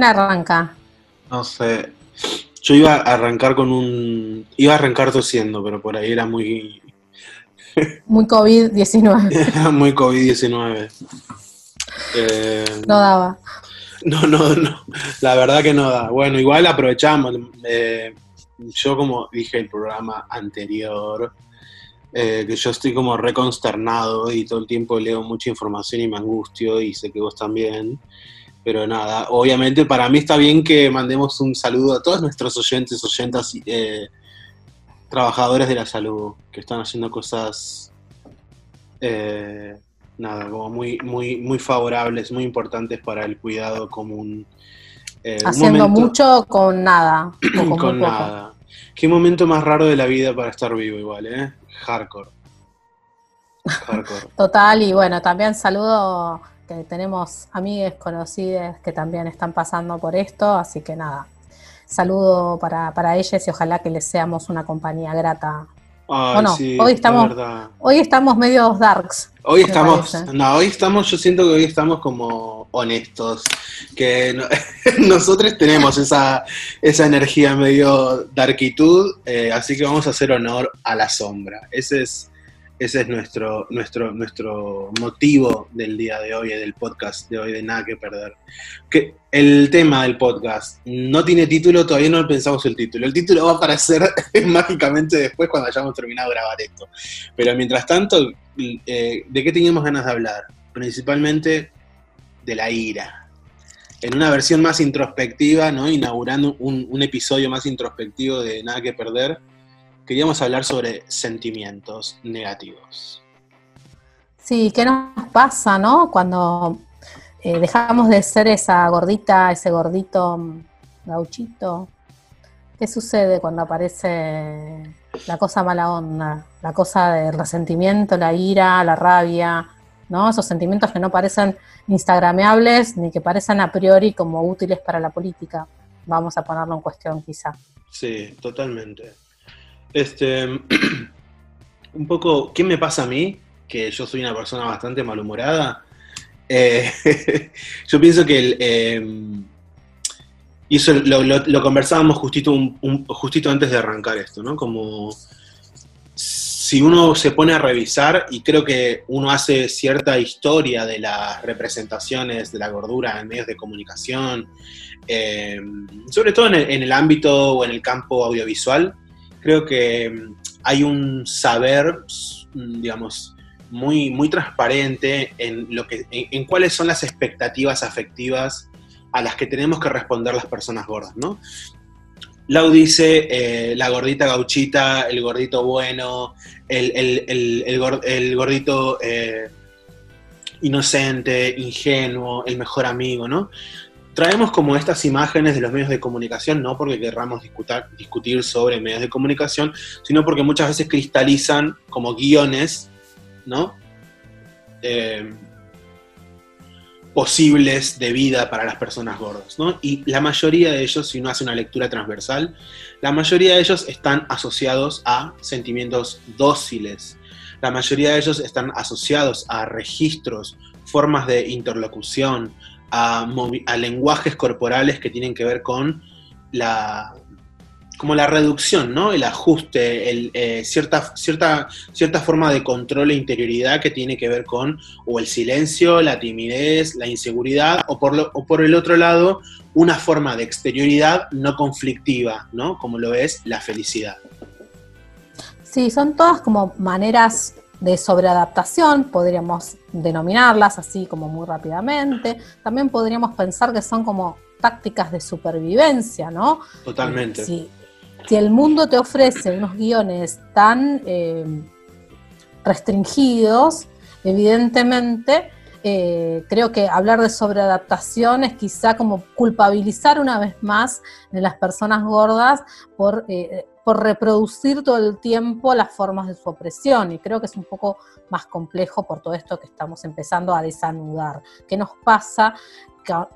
¿Quién arranca? No sé. Yo iba a arrancar con un. Iba a arrancar tosiendo, pero por ahí era muy. Muy COVID-19. muy COVID-19. Eh, no daba. No, no, no. La verdad que no da. Bueno, igual aprovechamos. Eh, yo, como dije el programa anterior, eh, que yo estoy como reconsternado y todo el tiempo leo mucha información y me angustio y sé que vos también. Pero nada, obviamente para mí está bien que mandemos un saludo a todos nuestros oyentes, oyentas, eh, trabajadores de la salud, que están haciendo cosas, eh, nada, como muy, muy, muy favorables, muy importantes para el cuidado común. Eh, haciendo mucho con nada. con, nada. Qué momento más raro de la vida para estar vivo igual, ¿eh? Hardcore. Hardcore. Total, y bueno, también saludo tenemos amigas conocidas que también están pasando por esto, así que nada, saludo para, para ellas y ojalá que les seamos una compañía grata. hoy estamos, hoy estamos medio darks. Hoy estamos, no, hoy estamos, yo siento que hoy estamos como honestos, que nosotros tenemos esa, esa energía medio darkitud, eh, así que vamos a hacer honor a la sombra. Ese es ese es nuestro, nuestro, nuestro motivo del día de hoy, del podcast de hoy, de Nada que Perder. Que el tema del podcast no tiene título, todavía no pensamos el título. El título va a aparecer mágicamente después cuando hayamos terminado de grabar esto. Pero mientras tanto, eh, ¿de qué teníamos ganas de hablar? Principalmente de la ira. En una versión más introspectiva, ¿no? Inaugurando un, un episodio más introspectivo de Nada que Perder queríamos hablar sobre sentimientos negativos. Sí, ¿qué nos pasa, no? Cuando eh, dejamos de ser esa gordita, ese gordito mm, gauchito. ¿Qué sucede cuando aparece la cosa mala onda? La cosa del resentimiento, la ira, la rabia, ¿no? Esos sentimientos que no parecen instagrameables ni que parecen a priori como útiles para la política. Vamos a ponerlo en cuestión quizá. Sí, totalmente. Este, un poco, ¿qué me pasa a mí? Que yo soy una persona bastante malhumorada. Eh, yo pienso que em, y eso lo, conversábamos justito, un, justito antes de arrancar esto, ¿no? Como si uno se pone a revisar, y creo que uno hace cierta historia de las representaciones de la gordura en medios de comunicación, em, sobre todo en el, ámbito o en el campo audiovisual, creo que mm, hay un saber, mm, digamos, muy, muy transparente en, lo que, en, cuáles son las expectativas afectivas a las que tenemos que responder las personas gordas, ¿no? Lau dice eh, la gordita gauchita, el gordito bueno, el, gordito eh, inocente, ingenuo, el mejor amigo, ¿no? Traemos como estas imágenes de los medios de comunicación, no porque querramos discutir sobre medios de comunicación, sino porque muchas veces cristalizan como guiones. Eh, posibles de vida para las personas gordas. Y la mayoría de ellos, si uno hace una lectura transversal, la mayoría de ellos están asociados a sentimientos dóciles, la mayoría de ellos están asociados a registros, formas de interlocución, a, lenguajes corporales que tienen que ver con la, como la reducción, ¿no? El ajuste, el, eh, cierta, cierta, cierta forma de control e interioridad que tiene que ver con o el silencio, la timidez, la inseguridad, o por, lo, o por el otro lado, una forma de exterioridad no conflictiva, ¿no? Como lo es la felicidad. Sí, son todas como maneras de sobreadaptación, podríamos denominarlas así como muy rápidamente. También podríamos pensar que son como tácticas de supervivencia, ¿no? Totalmente. Si, el mundo te ofrece unos guiones tan eh, restringidos, evidentemente, eh, creo que hablar de sobreadaptación es quizá como culpabilizar una vez más de las personas gordas por eh, por reproducir todo el tiempo las formas de su opresión. Y creo que es un poco más complejo por todo esto que estamos empezando a desanudar. ¿Qué nos pasa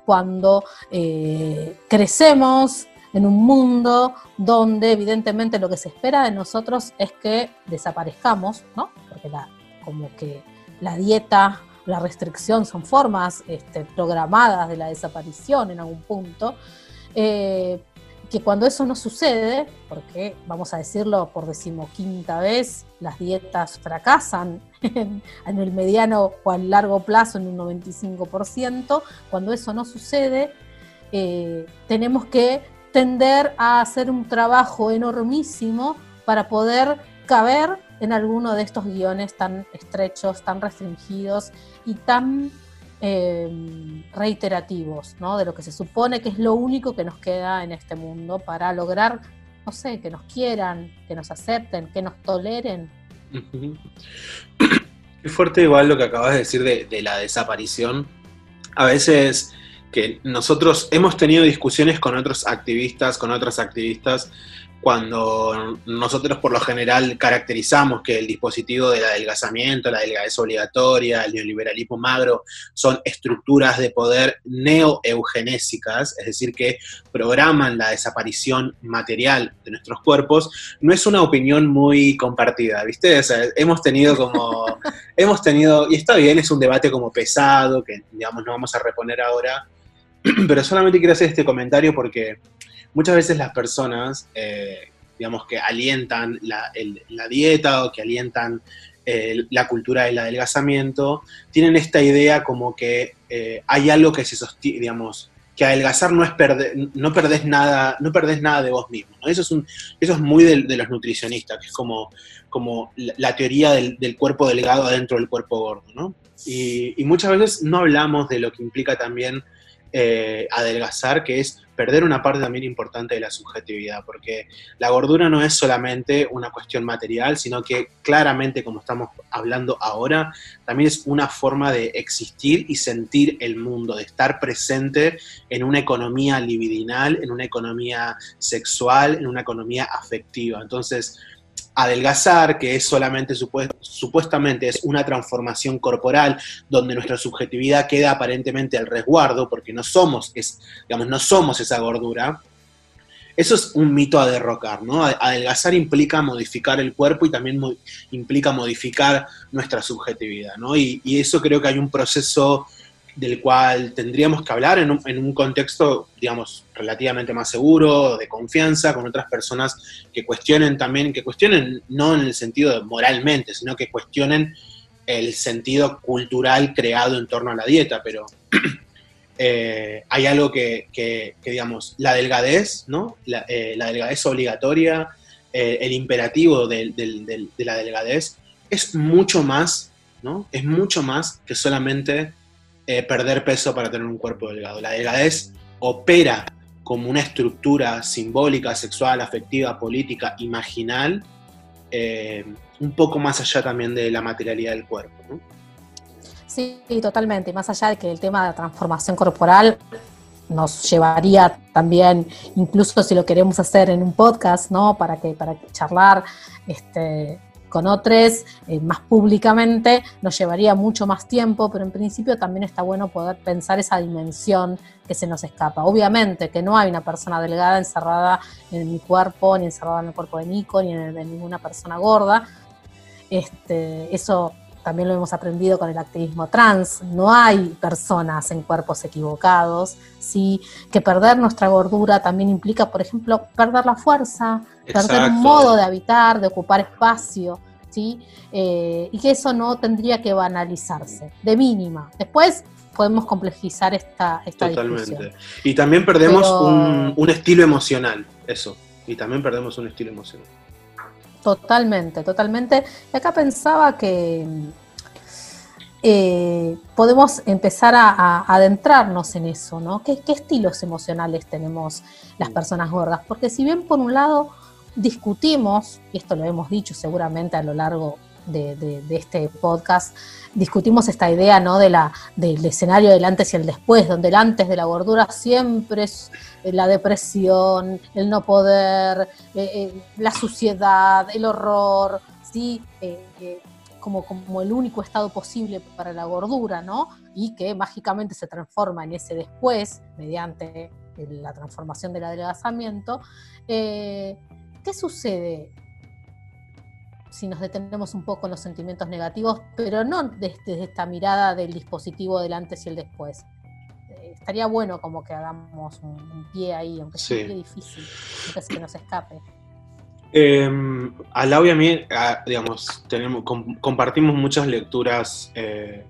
cuando eh, crecemos en un mundo donde evidentemente lo que se espera de nosotros es que desaparezcamos, ¿no? Porque la, como que la dieta la restricción son formas este, programadas de la desaparición en algún punto, eh, que cuando eso no sucede, porque vamos a decirlo por decimoquinta vez, las dietas fracasan en, el mediano o al largo plazo en un 95%, cuando eso no sucede, eh, tenemos que tender a hacer un trabajo enormísimo para poder caber en alguno de estos guiones tan estrechos, tan restringidos y tan eh, reiterativos, ¿no? De lo que se supone que es lo único que nos queda en este mundo para lograr, no sé, que nos quieran, que nos acepten, que nos toleren. Qué fuerte igual lo que acabas de decir de, de la desaparición. A veces que nosotros hemos tenido discusiones con otros activistas, con otras activistas, cuando nosotros por lo general caracterizamos que el dispositivo del adelgazamiento, la delgadez obligatoria, el neoliberalismo magro, son estructuras de poder neoeugenésicas, es decir, que programan la desaparición material de nuestros cuerpos, no es una opinión muy compartida, ¿viste? hemos tenido como, hemos tenido, y está bien, es un debate como pesado, que digamos no vamos a reponer ahora, pero solamente quiero hacer este comentario porque muchas veces las personas, eh, digamos, que alientan la, dieta o que alientan eh, la cultura del adelgazamiento, tienen esta idea como que eh, hay algo que se sostiene, digamos, que adelgazar no es perder, no perdés nada, no perdés nada de vos mismo. Eso, es un, eso es muy de, los nutricionistas, que es como, como la, teoría del, cuerpo delgado dentro del cuerpo gordo, ¿no? Y, y, muchas veces no hablamos de lo que implica también adelgazar, que es perder una parte también importante de la subjetividad, porque la gordura no es solamente una cuestión material, sino que claramente, como estamos hablando ahora, también es una forma de existir y sentir el mundo, de estar presente en una economía libidinal, en una economía sexual, en una economía afectiva. Entonces, adelgazar, que es solamente supuestamente es una transformación corporal donde nuestra subjetividad queda aparentemente al resguardo porque no somos, es, digamos, no somos esa gordura. Eso es un mito a derrocar, ¿no? Adelgazar implica modificar el cuerpo y también implica modificar nuestra subjetividad, ¿no? Y, y, eso creo que hay un proceso del cual tendríamos que hablar en un, contexto, digamos, relativamente más seguro, de confianza, con otras personas que cuestionen también, que cuestionen no en el sentido de moralmente, sino que cuestionen el sentido cultural creado en torno a la dieta, pero eh, hay algo que, digamos, la delgadez, ¿no? La, eh, delgadez obligatoria, eh, el imperativo de, de la delgadez, es mucho más, ¿no? Es mucho más que solamente eh, perder peso para tener un cuerpo delgado. La delgadez opera como una estructura simbólica, sexual, afectiva, política, imaginal, eh, un poco más allá también de la materialidad del cuerpo. Sí, totalmente. Más allá de que el tema de la transformación corporal nos llevaría también, incluso si lo queremos hacer en un podcast, ¿no? Para que, para charlar este, con otros eh, más públicamente nos llevaría mucho más tiempo, pero en principio también está bueno poder pensar esa dimensión que se nos escapa. Obviamente que no hay una persona delgada encerrada en mi cuerpo, ni encerrada en el cuerpo de Nico, ni en de ninguna persona gorda. Este, eso también lo hemos aprendido con el activismo trans, no hay personas en cuerpos equivocados, ¿sí? que perder nuestra gordura también implica, por ejemplo, perder la fuerza, perder un modo de habitar, de ocupar espacio, ¿sí? Eh, y que eso no tendría que banalizarse, de mínima. Después podemos complejizar esta, esta Totalmente. Y también perdemos un estilo emocional, eso, y también perdemos un estilo emocional. Totalmente, totalmente. Y acá pensaba que eh, podemos empezar a, adentrarnos en eso, ¿no? ¿Qué, estilos emocionales tenemos las personas gordas? Porque si bien por un lado discutimos, y esto lo hemos dicho seguramente a lo largo de, este podcast, discutimos esta idea ¿no? de la, del escenario del antes y el después, donde el antes de la gordura siempre es eh, la depresión, el no poder, eh, eh, la suciedad, el horror, ¿sí? como, como el único estado posible para la gordura, ¿no? Y que mágicamente se transforma en ese después, mediante la transformación del adelgazamiento. ¿Qué sucede si nos detenemos un poco en los sentimientos negativos, pero no desde, esta mirada del dispositivo del antes y el después. Eh, estaría bueno como que hagamos un, pie ahí, aunque sea un pie difícil, aunque que nos escape. Eh, a Lau y a mí, digamos, tenemos, compartimos muchas lecturas eh,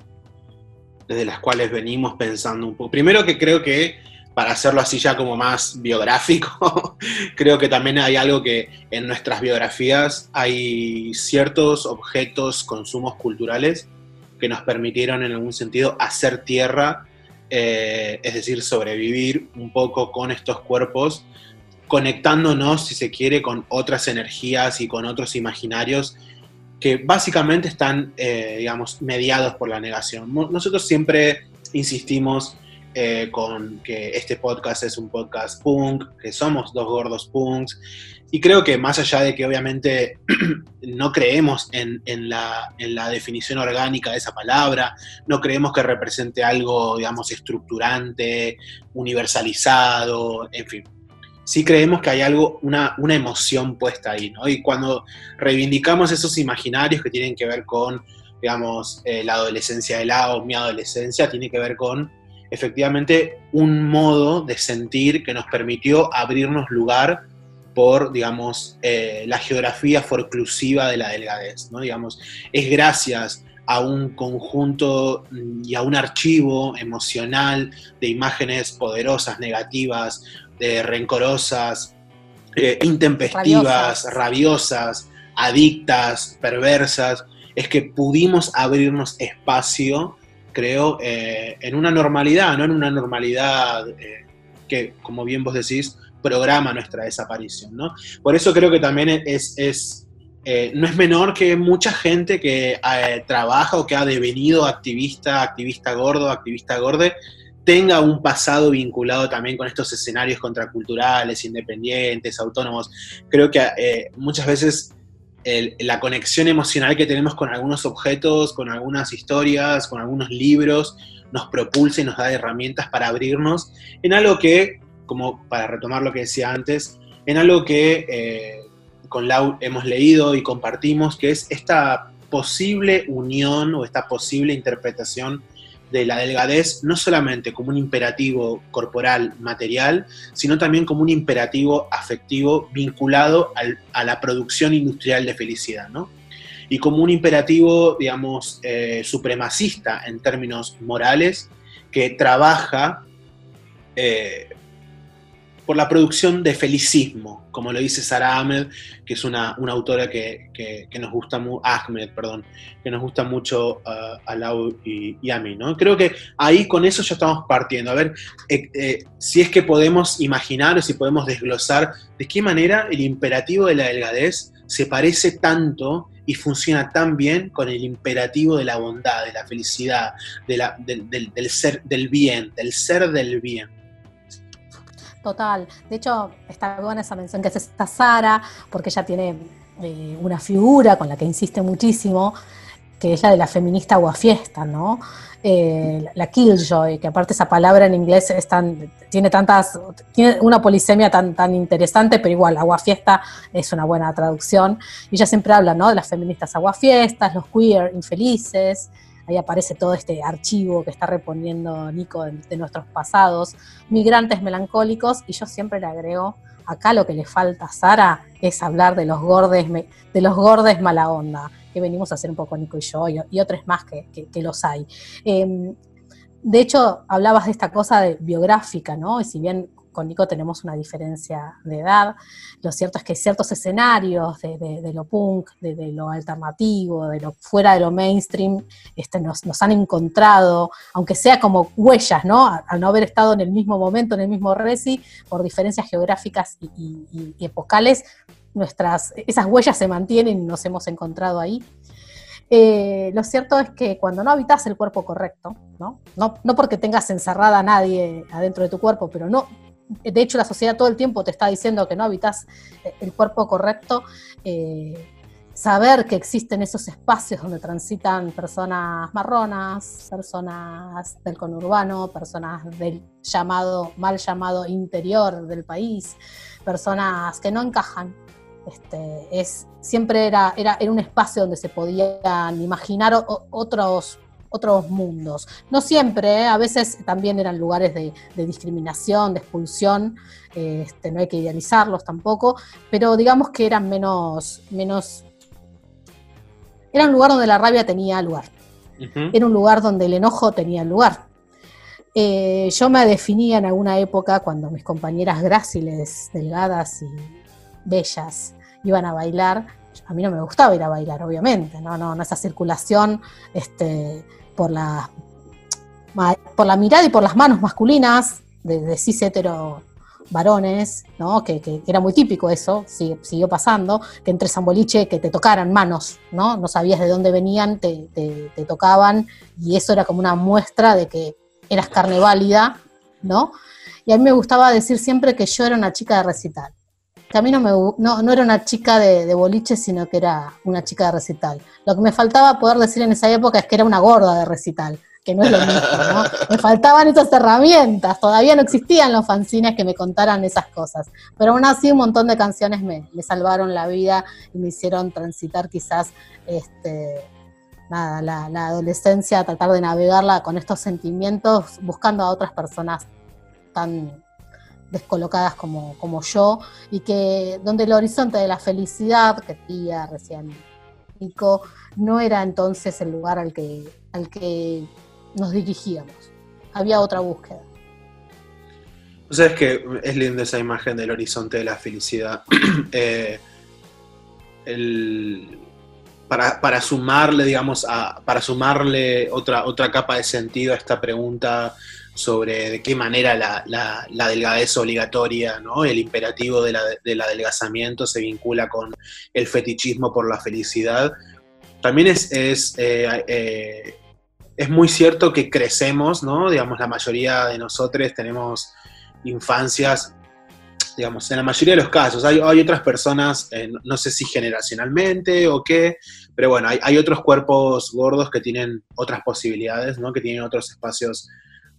desde las cuales venimos pensando un poco. Primero que creo que para hacerlo así ya como más biográfico, creo que también hay algo que en nuestras biografías hay ciertos objetos, consumos culturales que nos permitieron en algún sentido hacer tierra, eh, es decir, sobrevivir un poco con estos cuerpos, conectándonos, si se quiere, con otras energías y con otros imaginarios que básicamente están, eh, digamos, mediados por la negación. Nosotros siempre insistimos eh, con que este podcast es un podcast punk, que somos dos gordos punks. Y creo que más allá de que obviamente no creemos en, la, definición orgánica de esa palabra, no creemos que represente algo, digamos, estructurante, universalizado, en fin. Sí creemos que hay algo, una, emoción puesta ahí, ¿no? Y cuando reivindicamos esos imaginarios que tienen que ver con, digamos, eh, la adolescencia de la o mi adolescencia, tiene que ver con efectivamente un modo de sentir que nos permitió abrirnos lugar por, digamos, eh, la geografía forclusiva de la delgadez, ¿no? Digamos, es gracias a un conjunto y a un archivo emocional de imágenes poderosas, negativas, de rencorosas, eh, intempestivas, rabiosas, adictas, perversas, es que pudimos abrirnos espacio creo, eh, en una normalidad, no en una normalidad eh, que, como bien vos decís, programa nuestra desaparición, ¿no? Por eso creo que también es, es eh, no es menor que mucha gente que trabaja o que ha devenido activista, activista gordo, activista gorde, tenga un pasado vinculado también con estos escenarios contraculturales, independientes, autónomos. Creo que muchas veces la conexión emocional que tenemos con algunos objetos, con algunas historias, con algunos libros, nos propulsa y nos da herramientas para abrirnos en algo que, como para retomar lo que decía antes, en algo que eh, con Lau hemos leído y compartimos, que es esta posible unión o esta posible interpretación de la delgadez no solamente como un imperativo corporal material, sino también como un imperativo afectivo vinculado a la producción industrial de felicidad, ¿no? Y como un imperativo, digamos, eh, supremacista en términos morales, que trabaja eh, por la producción de felicismo, como lo dice Sara Ahmed, que es una, autora que, nos gusta mucho, Ahmed, perdón, que nos gusta mucho uh, a Lau y, a mí, ¿no? Creo que ahí con eso ya estamos partiendo. A ver, eh, eh, si es que podemos imaginar o si podemos desglosar de qué manera el imperativo de la delgadez se parece tanto y funciona tan bien con el imperativo de la bondad, de la felicidad, de la, del ser, del bien, del ser del bien. Total. De hecho, está buena esa mención que hace esta Sara, porque ella tiene eh, una figura con la que insiste muchísimo, que es la de la feminista aguafiesta, ¿no? Eh, la killjoy, que aparte esa palabra en inglés es tan, tiene tantas, tiene una polisemia tan, tan interesante, pero igual, aguafiesta es una buena traducción. Y ella siempre habla, ¿no? De las feministas aguafiestas, los queer infelices, ahí aparece todo este archivo que está reponiendo Nico de, nuestros pasados, migrantes melancólicos, y yo siempre le agrego, acá lo que le falta a Sara es hablar de los gordes, de los gordes mala onda, que venimos a hacer un poco Nico y yo, y, otros más que, los hay. Em, de hecho, hablabas de esta cosa biográfica, ¿no? Y si bien con Nico tenemos una diferencia de edad. Lo cierto es que ciertos escenarios de, lo punk, de, lo alternativo, de lo fuera de lo mainstream, este, nos, han encontrado, aunque sea como huellas, ¿no? Al no haber estado en el mismo momento, en el mismo resi, por diferencias geográficas y, epocales, nuestras, esas huellas se mantienen y nos hemos encontrado ahí. Eh, lo cierto es que cuando no habitas el cuerpo correcto, ¿no? ¿no? No, porque tengas encerrada a nadie adentro de tu cuerpo, pero no, de hecho la sociedad todo el tiempo te está diciendo que no habitas eh, el cuerpo correcto, eh, saber que existen esos espacios donde transitan personas marronas, personas del conurbano, personas del llamado, mal llamado interior del país, personas que no encajan, Este, es, siempre era, era, era un espacio donde se podían imaginar otros, otros mundos. No siempre, ¿eh? a veces también eran lugares de, discriminación, de expulsión, este, no hay que idealizarlos tampoco, pero digamos que eran menos, menos... Era un lugar donde la rabia tenía lugar. Era un lugar donde el enojo tenía lugar. Eh, yo me definía en alguna época cuando mis compañeras gráciles, delgadas y bellas iban a bailar. A mí no me gustaba ir a bailar, obviamente, no, no, esa circulación este, por, la, por la mirada y por las manos masculinas de, de cis hetero varones, ¿no? Que, era muy típico eso, siguió pasando, que entre San Boliche que te tocaran manos, ¿no? No sabías de dónde venían, te, te tocaban, y eso era como una muestra de que eras carne válida, ¿no? Y a mí me gustaba decir siempre que yo era una chica de recital. Que a mí no, me, no, era una chica de, boliche, sino que era una chica de recital. Lo que me faltaba poder decir en esa época es que era una gorda de recital, que no es lo mismo, ¿no? Me faltaban esas herramientas, todavía no existían los fanzines que me contaran esas cosas. Pero aún así un montón de canciones me, me salvaron la vida y me hicieron transitar quizás este, nada, la, adolescencia, tratar de navegarla con estos sentimientos, buscando a otras personas tan descolocadas como, como yo, y que donde el horizonte de la felicidad, que tía recién Nico, no era entonces el lugar al que, al que nos dirigíamos. Había otra búsqueda. O sea, es que es linda esa imagen del horizonte de la felicidad. Eh, el, para, sumarle, digamos, a, para sumarle otra, otra capa de sentido a esta pregunta sobre de qué manera la, la, delgadez obligatoria, ¿no? el imperativo de la, del adelgazamiento se vincula con el fetichismo por la felicidad. También es, es, eh, eh, es muy cierto que crecemos, ¿no? digamos, la mayoría de nosotros tenemos infancias digamos, en la mayoría de los casos. Hay, otras personas, eh, no sé si generacionalmente o qué, pero bueno, hay, otros cuerpos gordos que tienen otras posibilidades, ¿no? Que tienen otros espacios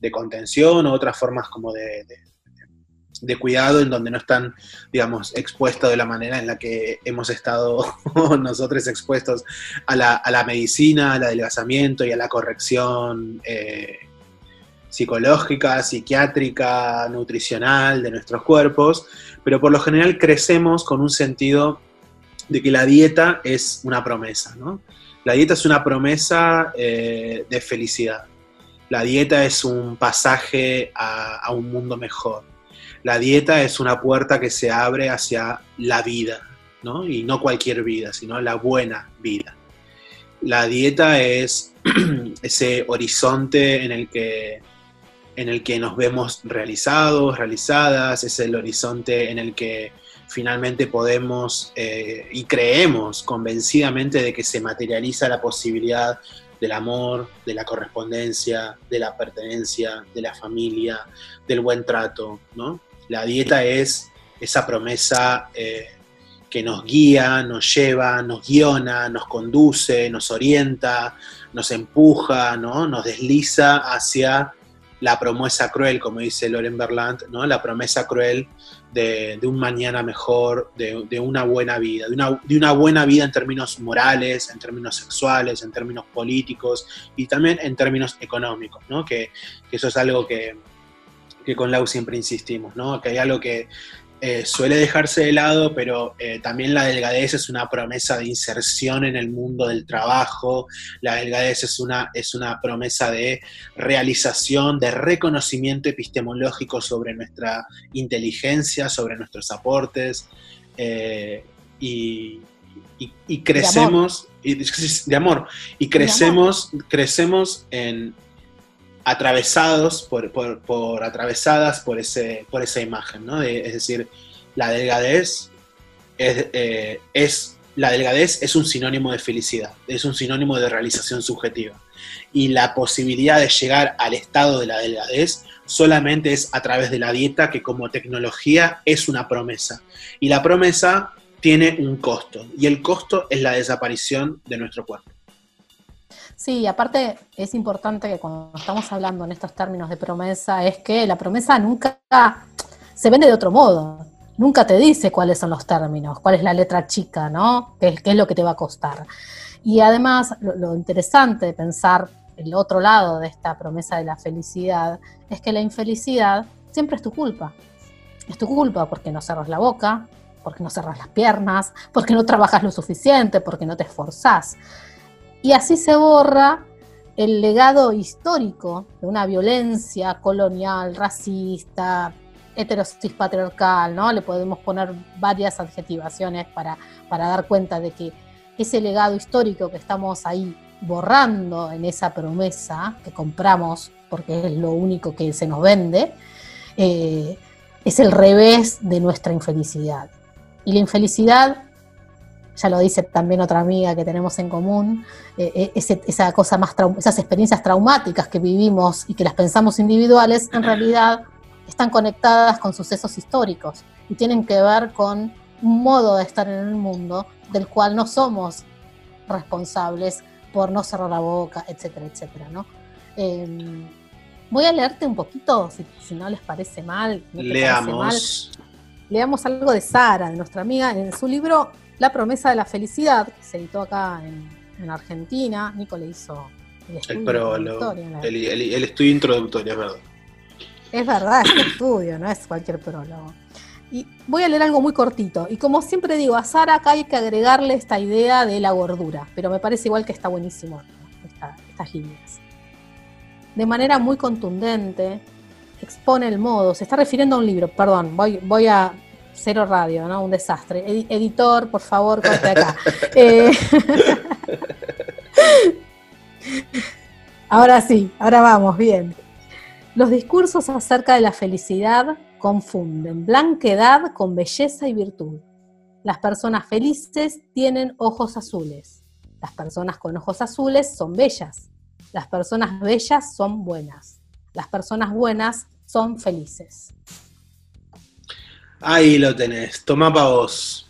de contención o otras formas como de, de, cuidado en donde no están, digamos, expuestos de la manera en la que hemos estado nosotros expuestos a la, a la medicina, al adelgazamiento y a la corrección. Eh, psicológica, psiquiátrica, nutricional de nuestros cuerpos, pero por lo general crecemos con un sentido de que la dieta es una promesa, ¿no? La dieta es una promesa eh, de felicidad. La dieta es un pasaje a, un mundo mejor. La dieta es una puerta que se abre hacia la vida, ¿no? Y no cualquier vida, sino la buena vida. La dieta es ese horizonte en el que en el que nos vemos realizados, realizadas, es el horizonte en el que finalmente podemos eh, y creemos convencidamente de que se materializa la posibilidad del amor, de la correspondencia, de la pertenencia, de la familia, del buen trato. ¿no? La dieta es esa promesa eh, que nos guía, nos lleva, nos guiona, nos conduce, nos orienta, nos empuja, ¿no? nos desliza hacia la promesa cruel, como dice Loren Berland, ¿no? la promesa cruel de, un mañana mejor, de, una buena vida, de una, de una, buena vida en términos morales, en términos sexuales, en términos políticos y también en términos económicos, ¿no? que, que eso es algo que, que con Lau siempre insistimos, ¿no? que hay algo que eh, suele dejarse de lado, pero eh, también la delgadez es una promesa de inserción en el mundo del trabajo, la delgadez es una, es una promesa de realización, de reconocimiento epistemológico sobre nuestra inteligencia, sobre nuestros aportes, eh, y, crecemos, de amor, y, crecemos, crecemos en, atravesados por, por, atravesadas por ese por esa imagen ¿no? es decir la delgadez eh, es, la delgadez es un sinónimo de felicidad es un sinónimo de realización subjetiva. Y la posibilidad de llegar al estado de la delgadez solamente es a través de la dieta que como tecnología es una promesa. Y la promesa tiene un costo y el costo es la desaparición de nuestro cuerpo Sí, aparte es importante que cuando estamos hablando en estos términos de promesa, es que la promesa nunca se vende de otro modo. nunca te dice cuáles son los términos, cuál es la letra chica, ¿no? ¿Qué, es lo que te va a costar? Y además, lo, interesante de pensar el otro lado de esta promesa de la felicidad es que la infelicidad siempre es tu culpa. Es tu culpa porque no cerras la boca, porque no cerras las piernas, porque no trabajas lo suficiente, porque no te esforzás. Y así se borra el legado histórico de una violencia colonial, racista, heterosis patriarcal, ¿no? Le podemos poner varias adjetivaciones para, para dar cuenta de que ese legado histórico que estamos ahí borrando en esa promesa que compramos, porque es lo único que se nos vende, eh, es el revés de nuestra infelicidad. Y la infelicidad, ya lo dice también otra amiga que tenemos en común, eh, eh, esa cosa más esas experiencias traumáticas que vivimos y que las pensamos individuales, en realidad están conectadas con sucesos históricos y tienen que ver con un modo de estar en el mundo del cual no somos responsables por no cerrar la boca, etcétera, etcétera, ¿no? Em, voy a leerte un poquito, si, no les parece mal. Leamos. Leamos algo de Sara, de nuestra amiga, en su libro La promesa de la felicidad, que se editó acá en, Argentina. Nico le hizo el estudio, el, el, estudio introductorio, es verdad. Es verdad, es un estudio, no es cualquier prólogo. Y voy a leer algo muy cortito. Y como siempre digo, a Sara acá hay que agregarle esta idea de la gordura, pero me parece igual que está buenísimo estas líneas. De manera muy contundente, expone el modo, se está refiriendo a un libro, perdón, voy, voy a cero radio, ¿no? Un desastre. editor, por favor, corte acá. Eh, ahora sí, ahora vamos, bien. Los discursos acerca de la felicidad confunden blanquedad con belleza y virtud. Las personas felices tienen ojos azules. Las personas con ojos azules son bellas. Las personas bellas son buenas. Las personas buenas son felices. Ahí lo tenés. Toma para vos.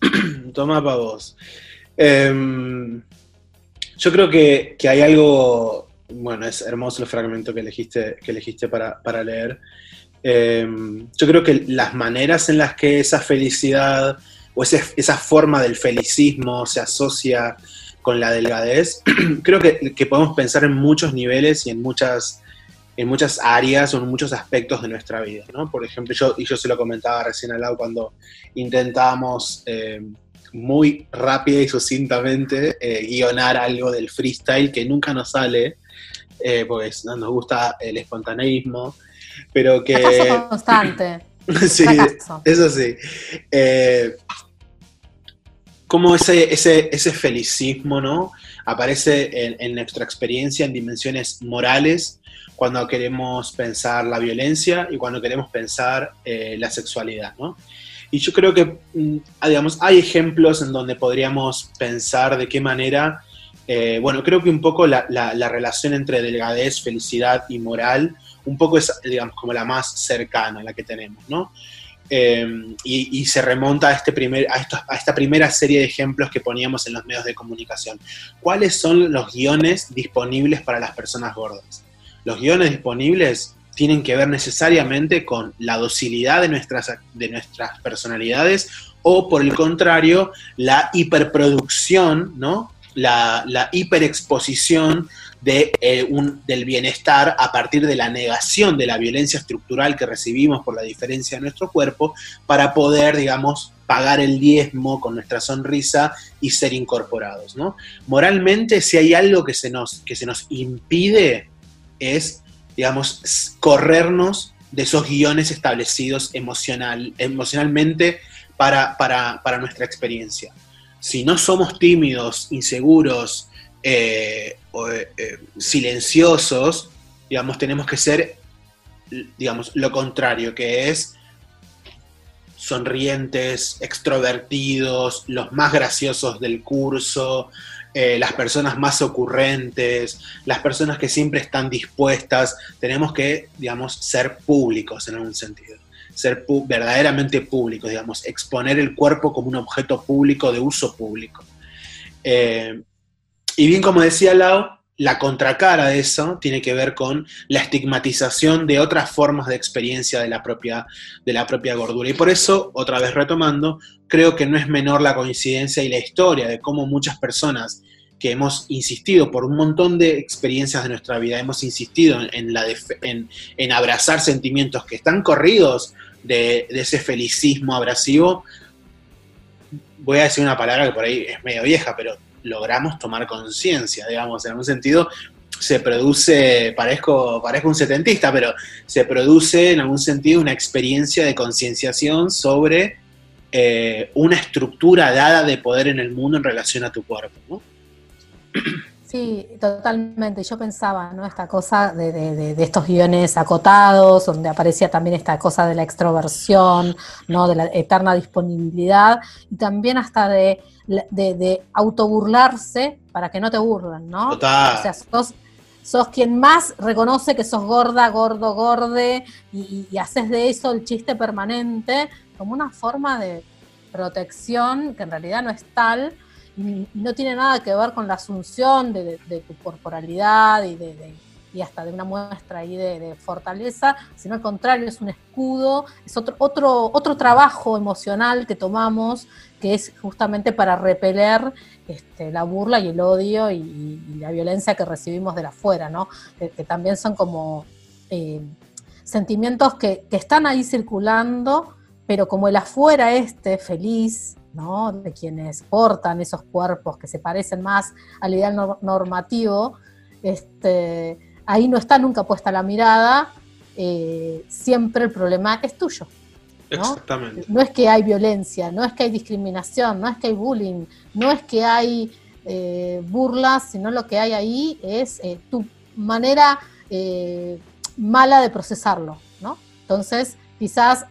Toma para vos. Em, yo creo que, que hay algo bueno, es hermoso el fragmento que elegiste, que elegiste para, leer. Em, yo creo que las maneras en las que esa felicidad o esa forma del felicismo se asocia con la delgadez, creo que, podemos pensar en muchos niveles y en muchas, en muchas áreas o en muchos aspectos de nuestra vida. ¿no? Por ejemplo, yo, y yo se lo comentaba recién al lado cuando intentábamos em, muy rápida y sucintamente eh, guionar algo del freestyle que nunca nos sale eh, pues no nos gusta el espontaneísmo, pero que... constante. sí, eso sí. Eh, como ese, ese, ese felicismo, ¿no? Aparece en, nuestra experiencia en dimensiones morales cuando queremos pensar la violencia y cuando queremos pensar eh, la sexualidad, ¿no? Y yo creo que, mm, digamos, hay ejemplos en donde podríamos pensar de qué manera eh, bueno, creo que un poco la, relación entre delgadez, felicidad y moral, un poco es, digamos, como la más cercana, la que tenemos, ¿no? Eh, y, se remonta a, este primer, a, a, esta primera serie de ejemplos que poníamos en los medios de comunicación. ¿Cuáles son los guiones disponibles para las personas gordas? Los guiones disponibles tienen que ver necesariamente con la docilidad de nuestras, de nuestras personalidades o, por el contrario, la hiperproducción, ¿no? la, hiperexposición de, eh, del bienestar a partir de la negación de la violencia estructural que recibimos por la diferencia de nuestro cuerpo para poder, digamos, pagar el diezmo con nuestra sonrisa y ser incorporados. ¿no? Moralmente, si hay algo que se nos, que se nos impide es, digamos, corrernos de esos guiones establecidos emocional, emocionalmente para, para nuestra experiencia. Si no somos tímidos, inseguros, eh, eh, silenciosos, digamos, tenemos que ser, digamos, lo contrario, que es sonrientes, extrovertidos, los más graciosos del curso, eh, las personas más ocurrentes, las personas que siempre están dispuestas, tenemos que, digamos, ser públicos en algún sentido ser verdaderamente público, digamos, exponer el cuerpo como un objeto público de uso público. Eh, y bien como decía Lau, la contracara de eso tiene que ver con la estigmatización de otras formas de experiencia de la propia, de la propia gordura. Y por eso, otra vez retomando, creo que no es menor la coincidencia y la historia de cómo muchas personas que hemos insistido por un montón de experiencias de nuestra vida, hemos insistido en, la en, abrazar sentimientos que están corridos de, de ese felicismo abrasivo, voy a decir una palabra que por ahí es medio vieja, pero logramos tomar conciencia, digamos, en algún sentido se produce, parezco, parezco un setentista, pero se produce en algún sentido una experiencia de concienciación sobre eh, una estructura dada de poder en el mundo en relación a tu cuerpo, ¿no? Sí, totalmente. Yo pensaba, ¿no? Esta cosa de, estos guiones acotados, donde aparecía también esta cosa de la extroversión, ¿no? De la eterna disponibilidad, y también hasta de, de, autoburlarse para que no te burlen, ¿no? Total. O sea, sos, quien más reconoce que sos gorda, gordo, gorde, y, y haces de eso el chiste permanente, como una forma de protección que en realidad no es tal, y no tiene nada que ver con la asunción de, tu corporalidad y, de, y hasta de una muestra ahí de, fortaleza, sino al contrario, es un escudo, es otro, otro, otro trabajo emocional que tomamos que es justamente para repeler este, la burla y el odio y, la violencia que recibimos de afuera, ¿no? Que, también son como eh, sentimientos que, están ahí circulando, pero como el afuera este, feliz, de quienes portan esos cuerpos que se parecen más al ideal normativo, este, ahí no está nunca puesta la mirada, eh, siempre el problema es tuyo. ¿No? Exactamente. No es que hay violencia, no es que hay discriminación, no es que hay bullying, no es que hay eh, burlas, sino lo que hay ahí es eh, tu manera mala de procesarlo, ¿no? Entonces, quizás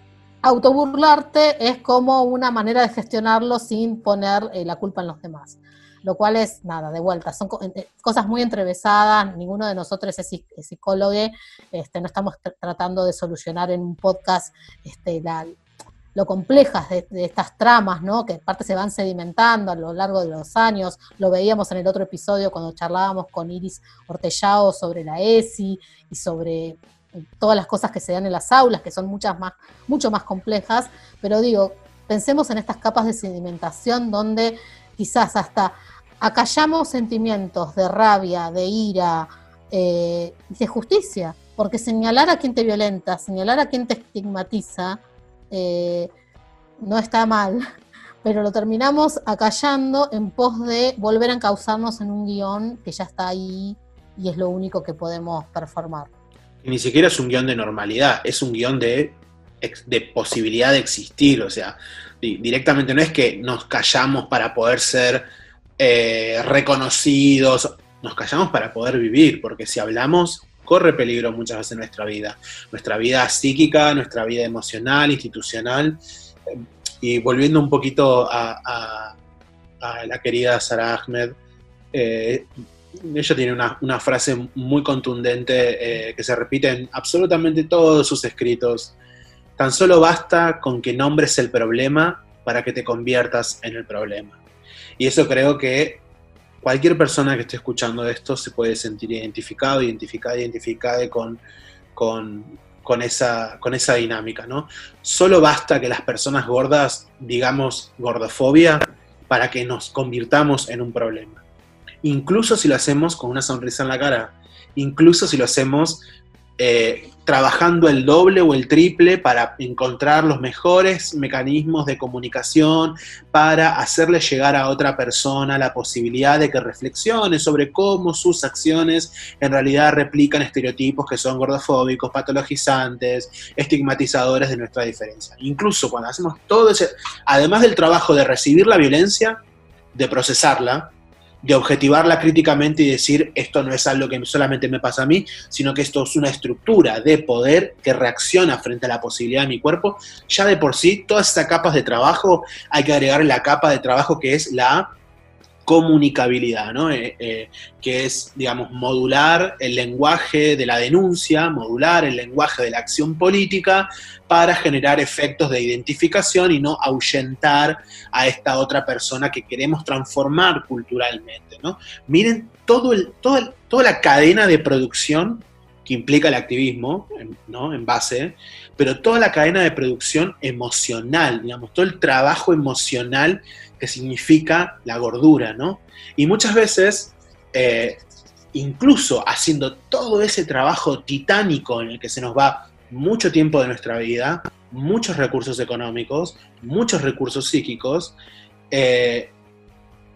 autoburlarte es como una manera de gestionarlo sin poner eh, la culpa en los demás. Lo cual es, nada, de vuelta, son eh, cosas muy entrevesadas, ninguno de nosotros es, psicólogo, este, no estamos tratando de solucionar en un podcast este, lo complejas de, estas tramas, ¿no? que aparte se van sedimentando a lo largo de los años. Lo veíamos en el otro episodio cuando charlábamos con Iris Ortellao sobre la ESI y sobre todas las cosas que se dan en las aulas, que son muchas más, mucho más complejas, pero digo, pensemos en estas capas de sedimentación donde quizás hasta acallamos sentimientos de rabia, de ira, eh, de justicia, porque señalar a quien te violenta, señalar a quien te estigmatiza, eh, no está mal, pero lo terminamos acallando en pos de volver a encauzarnos en un guion que ya está ahí y es lo único que podemos performar. Ni siquiera es un guion de normalidad, es un guion de, de posibilidad de existir, o sea, directamente no es que nos callamos para poder ser eh, reconocidos, nos callamos para poder vivir, porque si hablamos corre peligro muchas veces nuestra vida, nuestra vida psíquica, nuestra vida emocional, institucional, y volviendo un poquito a, la querida Sara Ahmed, eh, ella tiene una, frase muy contundente eh, que se repite en absolutamente todos sus escritos. Tan solo basta con que nombres el problema para que te conviertas en el problema. Y eso creo que cualquier persona que esté escuchando esto se puede sentir identificado, identificada, identificada con, con, esa, con esa dinámica, ¿no? Solo basta que las personas gordas digamos gordofobia para que nos convirtamos en un problema incluso si lo hacemos con una sonrisa en la cara, incluso si lo hacemos eh, trabajando el doble o el triple para encontrar los mejores mecanismos de comunicación, para hacerle llegar a otra persona la posibilidad de que reflexione sobre cómo sus acciones en realidad replican estereotipos que son gordofóbicos, patologizantes, estigmatizadores de nuestra diferencia. Incluso cuando hacemos todo ese, además del trabajo de recibir la violencia, de procesarla, de objetivarla críticamente y decir esto no es algo que solamente me pasa a mí, sino que esto es una estructura de poder que reacciona frente a la posibilidad de mi cuerpo, ya de por sí, todas estas capas de trabajo, hay que agregar la capa de trabajo que es la comunicabilidad, ¿no? Eh, eh, que es, digamos, modular el lenguaje de la denuncia, modular el lenguaje de la acción política para generar efectos de identificación y no ahuyentar a esta otra persona que queremos transformar culturalmente, ¿no? Miren toda la cadena de producción que implica el activismo, ¿no? En base, pero toda la cadena de producción emocional, digamos, todo el trabajo emocional significa la gordura, ¿no? Y muchas veces, eh, incluso haciendo todo ese trabajo titánico en el que se nos va mucho tiempo de nuestra vida, muchos recursos económicos, muchos recursos psíquicos, eh,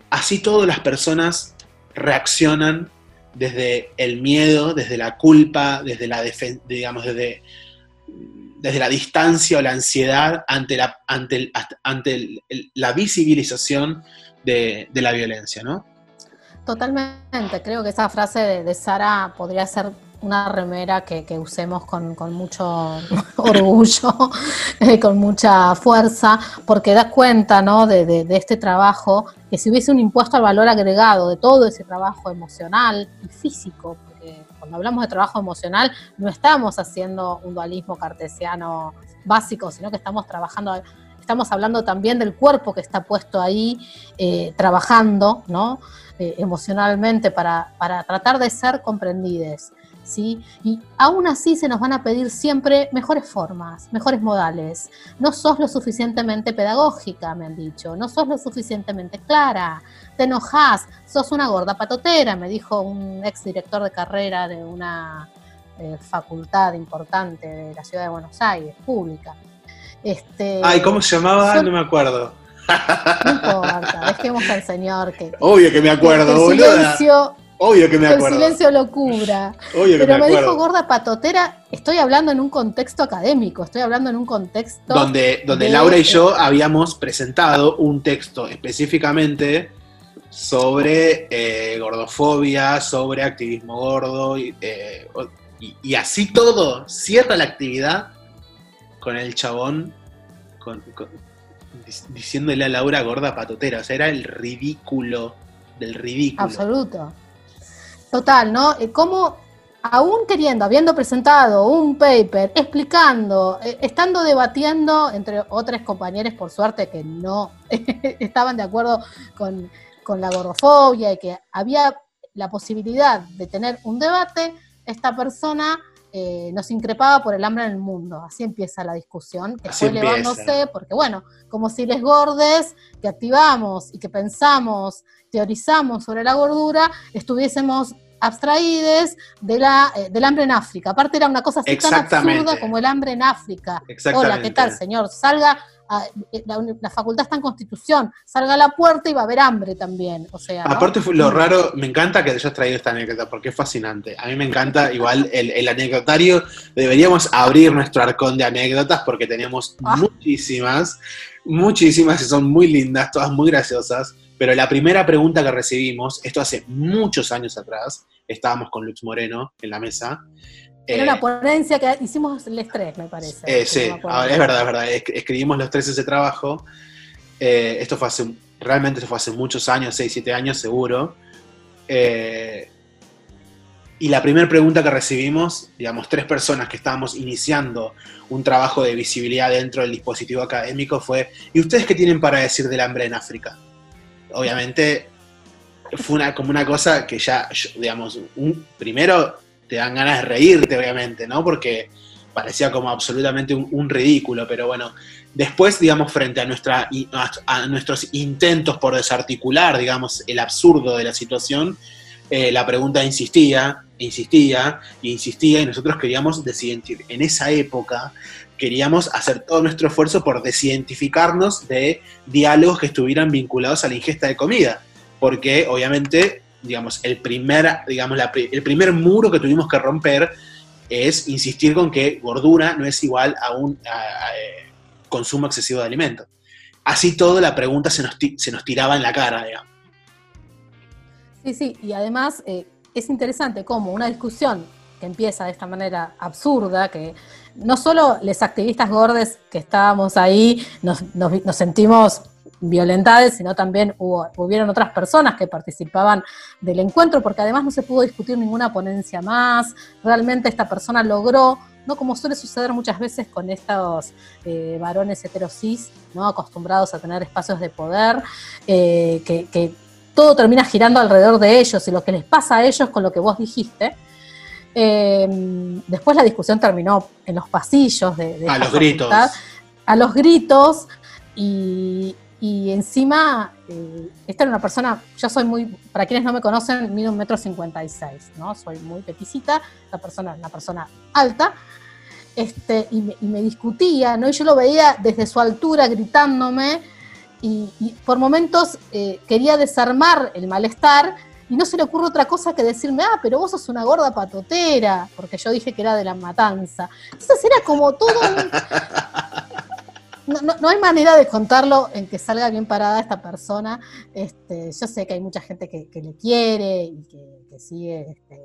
así todas las personas reaccionan desde el miedo, desde la culpa, desde la digamos, desde, desde la distancia o la ansiedad ante la, ante ante la visibilización de, la violencia, ¿no? Totalmente, creo que esa frase de, de Sara podría ser una remera que, usemos con, mucho orgullo, eh, con mucha fuerza, porque da cuenta ¿no? de, este trabajo, que si hubiese un impuesto al valor agregado de todo ese trabajo emocional y físico, cuando hablamos de trabajo emocional no estamos haciendo un dualismo cartesiano básico, sino que estamos trabajando estamos hablando también del cuerpo que está puesto ahí eh, trabajando ¿no? Eh, emocionalmente para, para, tratar de ser comprendidos. ¿sí? Y aún así se nos van a pedir siempre mejores formas, mejores modales. No sos lo suficientemente pedagógica, me han dicho, no sos lo suficientemente clara, te enojás, sos una gorda patotera, me dijo un ex director de carrera de una eh, facultad importante de la ciudad de Buenos Aires, pública. Este, Ay, ¿cómo se llamaba? no me acuerdo. No importa, dejemos al señor que. Obvio que me acuerdo, el silencio, Obvio que me acuerdo. El silencio lo cubra. Pero me, dijo gorda patotera, estoy hablando en un contexto académico, estoy hablando en un contexto. Donde, donde Laura y yo habíamos presentado un texto específicamente sobre eh, gordofobia, sobre activismo gordo, eh, y, así todo, cierra la actividad con el chabón diciéndole a Laura gorda patotera. O sea, era el ridículo del ridículo. Absoluto. Total, ¿no? Eh, ¿Cómo, aún queriendo, habiendo presentado un paper, explicando, estando debatiendo entre otros compañeros, por suerte, que no estaban de acuerdo con, la gordofobia y que había la posibilidad de tener un debate, esta persona eh, nos increpaba por el hambre en el mundo. Así empieza la discusión, que fue elevándose, porque bueno, como si les gordes que activamos y que pensamos, teorizamos sobre la gordura, estuviésemos abstraídos de la, eh, del hambre en África. Aparte era una cosa así tan absurda como el hambre en África. Hola, ¿qué tal, señor? Salga, eh, la, facultad está en constitución, salga a la puerta y va a haber hambre también. O sea, Aparte lo raro, me encanta que hayas traído esta anécdota porque es fascinante. A mí me encanta igual el, el anecdotario. Deberíamos abrir nuestro arcón de anécdotas porque tenemos ah. muchísimas, muchísimas y son muy lindas, todas muy graciosas. Pero la primera pregunta que recibimos, esto hace muchos años atrás, estábamos con Lux Moreno en la mesa. Era una eh, ponencia que hicimos los tres, me parece. Eh, sí, es verdad, es verdad. Escribimos los tres ese trabajo. Eh, esto fue hace, realmente fue hace muchos años, seis, siete años seguro. y la primera pregunta que recibimos, digamos, tres personas que estábamos iniciando un trabajo de visibilidad dentro del dispositivo académico fue, ¿y ustedes qué tienen para decir del hambre en África? obviamente fue una, como una cosa que ya, digamos, un, primero te dan ganas de reírte, obviamente, ¿no? Porque parecía como absolutamente un, ridículo, pero bueno, después, digamos, frente a, nuestros intentos por desarticular, digamos, el absurdo de la situación, eh, la pregunta insistía, insistía, insistía, y nosotros queríamos desidentificar. En esa época queríamos hacer todo nuestro esfuerzo por desidentificarnos de diálogos que estuvieran vinculados a la ingesta de comida, porque obviamente, digamos, el primer, digamos, el primer muro que tuvimos que romper es insistir con que gordura no es igual a un eh, consumo excesivo de alimentos. Así todo la pregunta se nos, se nos tiraba en la cara, digamos. Sí, sí, y además eh, es interesante cómo una discusión que empieza de esta manera absurda, que no solo los activistas gordes que estábamos ahí nos, sentimos violentados, sino también hubo, hubieron otras personas que participaban del encuentro, porque además no se pudo discutir ninguna ponencia más, realmente esta persona logró, no como suele suceder muchas veces con estos eh, varones heterosis, ¿no? acostumbrados a tener espacios de poder, eh, que todo termina girando alrededor de ellos y lo que les pasa a ellos con lo que vos dijiste. Em, después la discusión terminó en los pasillos de... a los gritos. A los gritos y, encima, eh, esta era una persona, yo soy muy, para quienes no me conocen, mido un metro cincuenta y seis, ¿no? Soy muy peticita, la persona una persona alta, este, y, me, discutía, ¿no? Y yo lo veía desde su altura gritándome, y, por momentos eh, quería desarmar el malestar, y no se le ocurre otra cosa que decirme, ah, pero vos sos una gorda patotera, porque yo dije que era de la matanza. Entonces era como todo No, hay manera de contarlo en que salga bien parada esta persona. Este, yo sé que hay mucha gente que, le quiere y que, sigue. Este...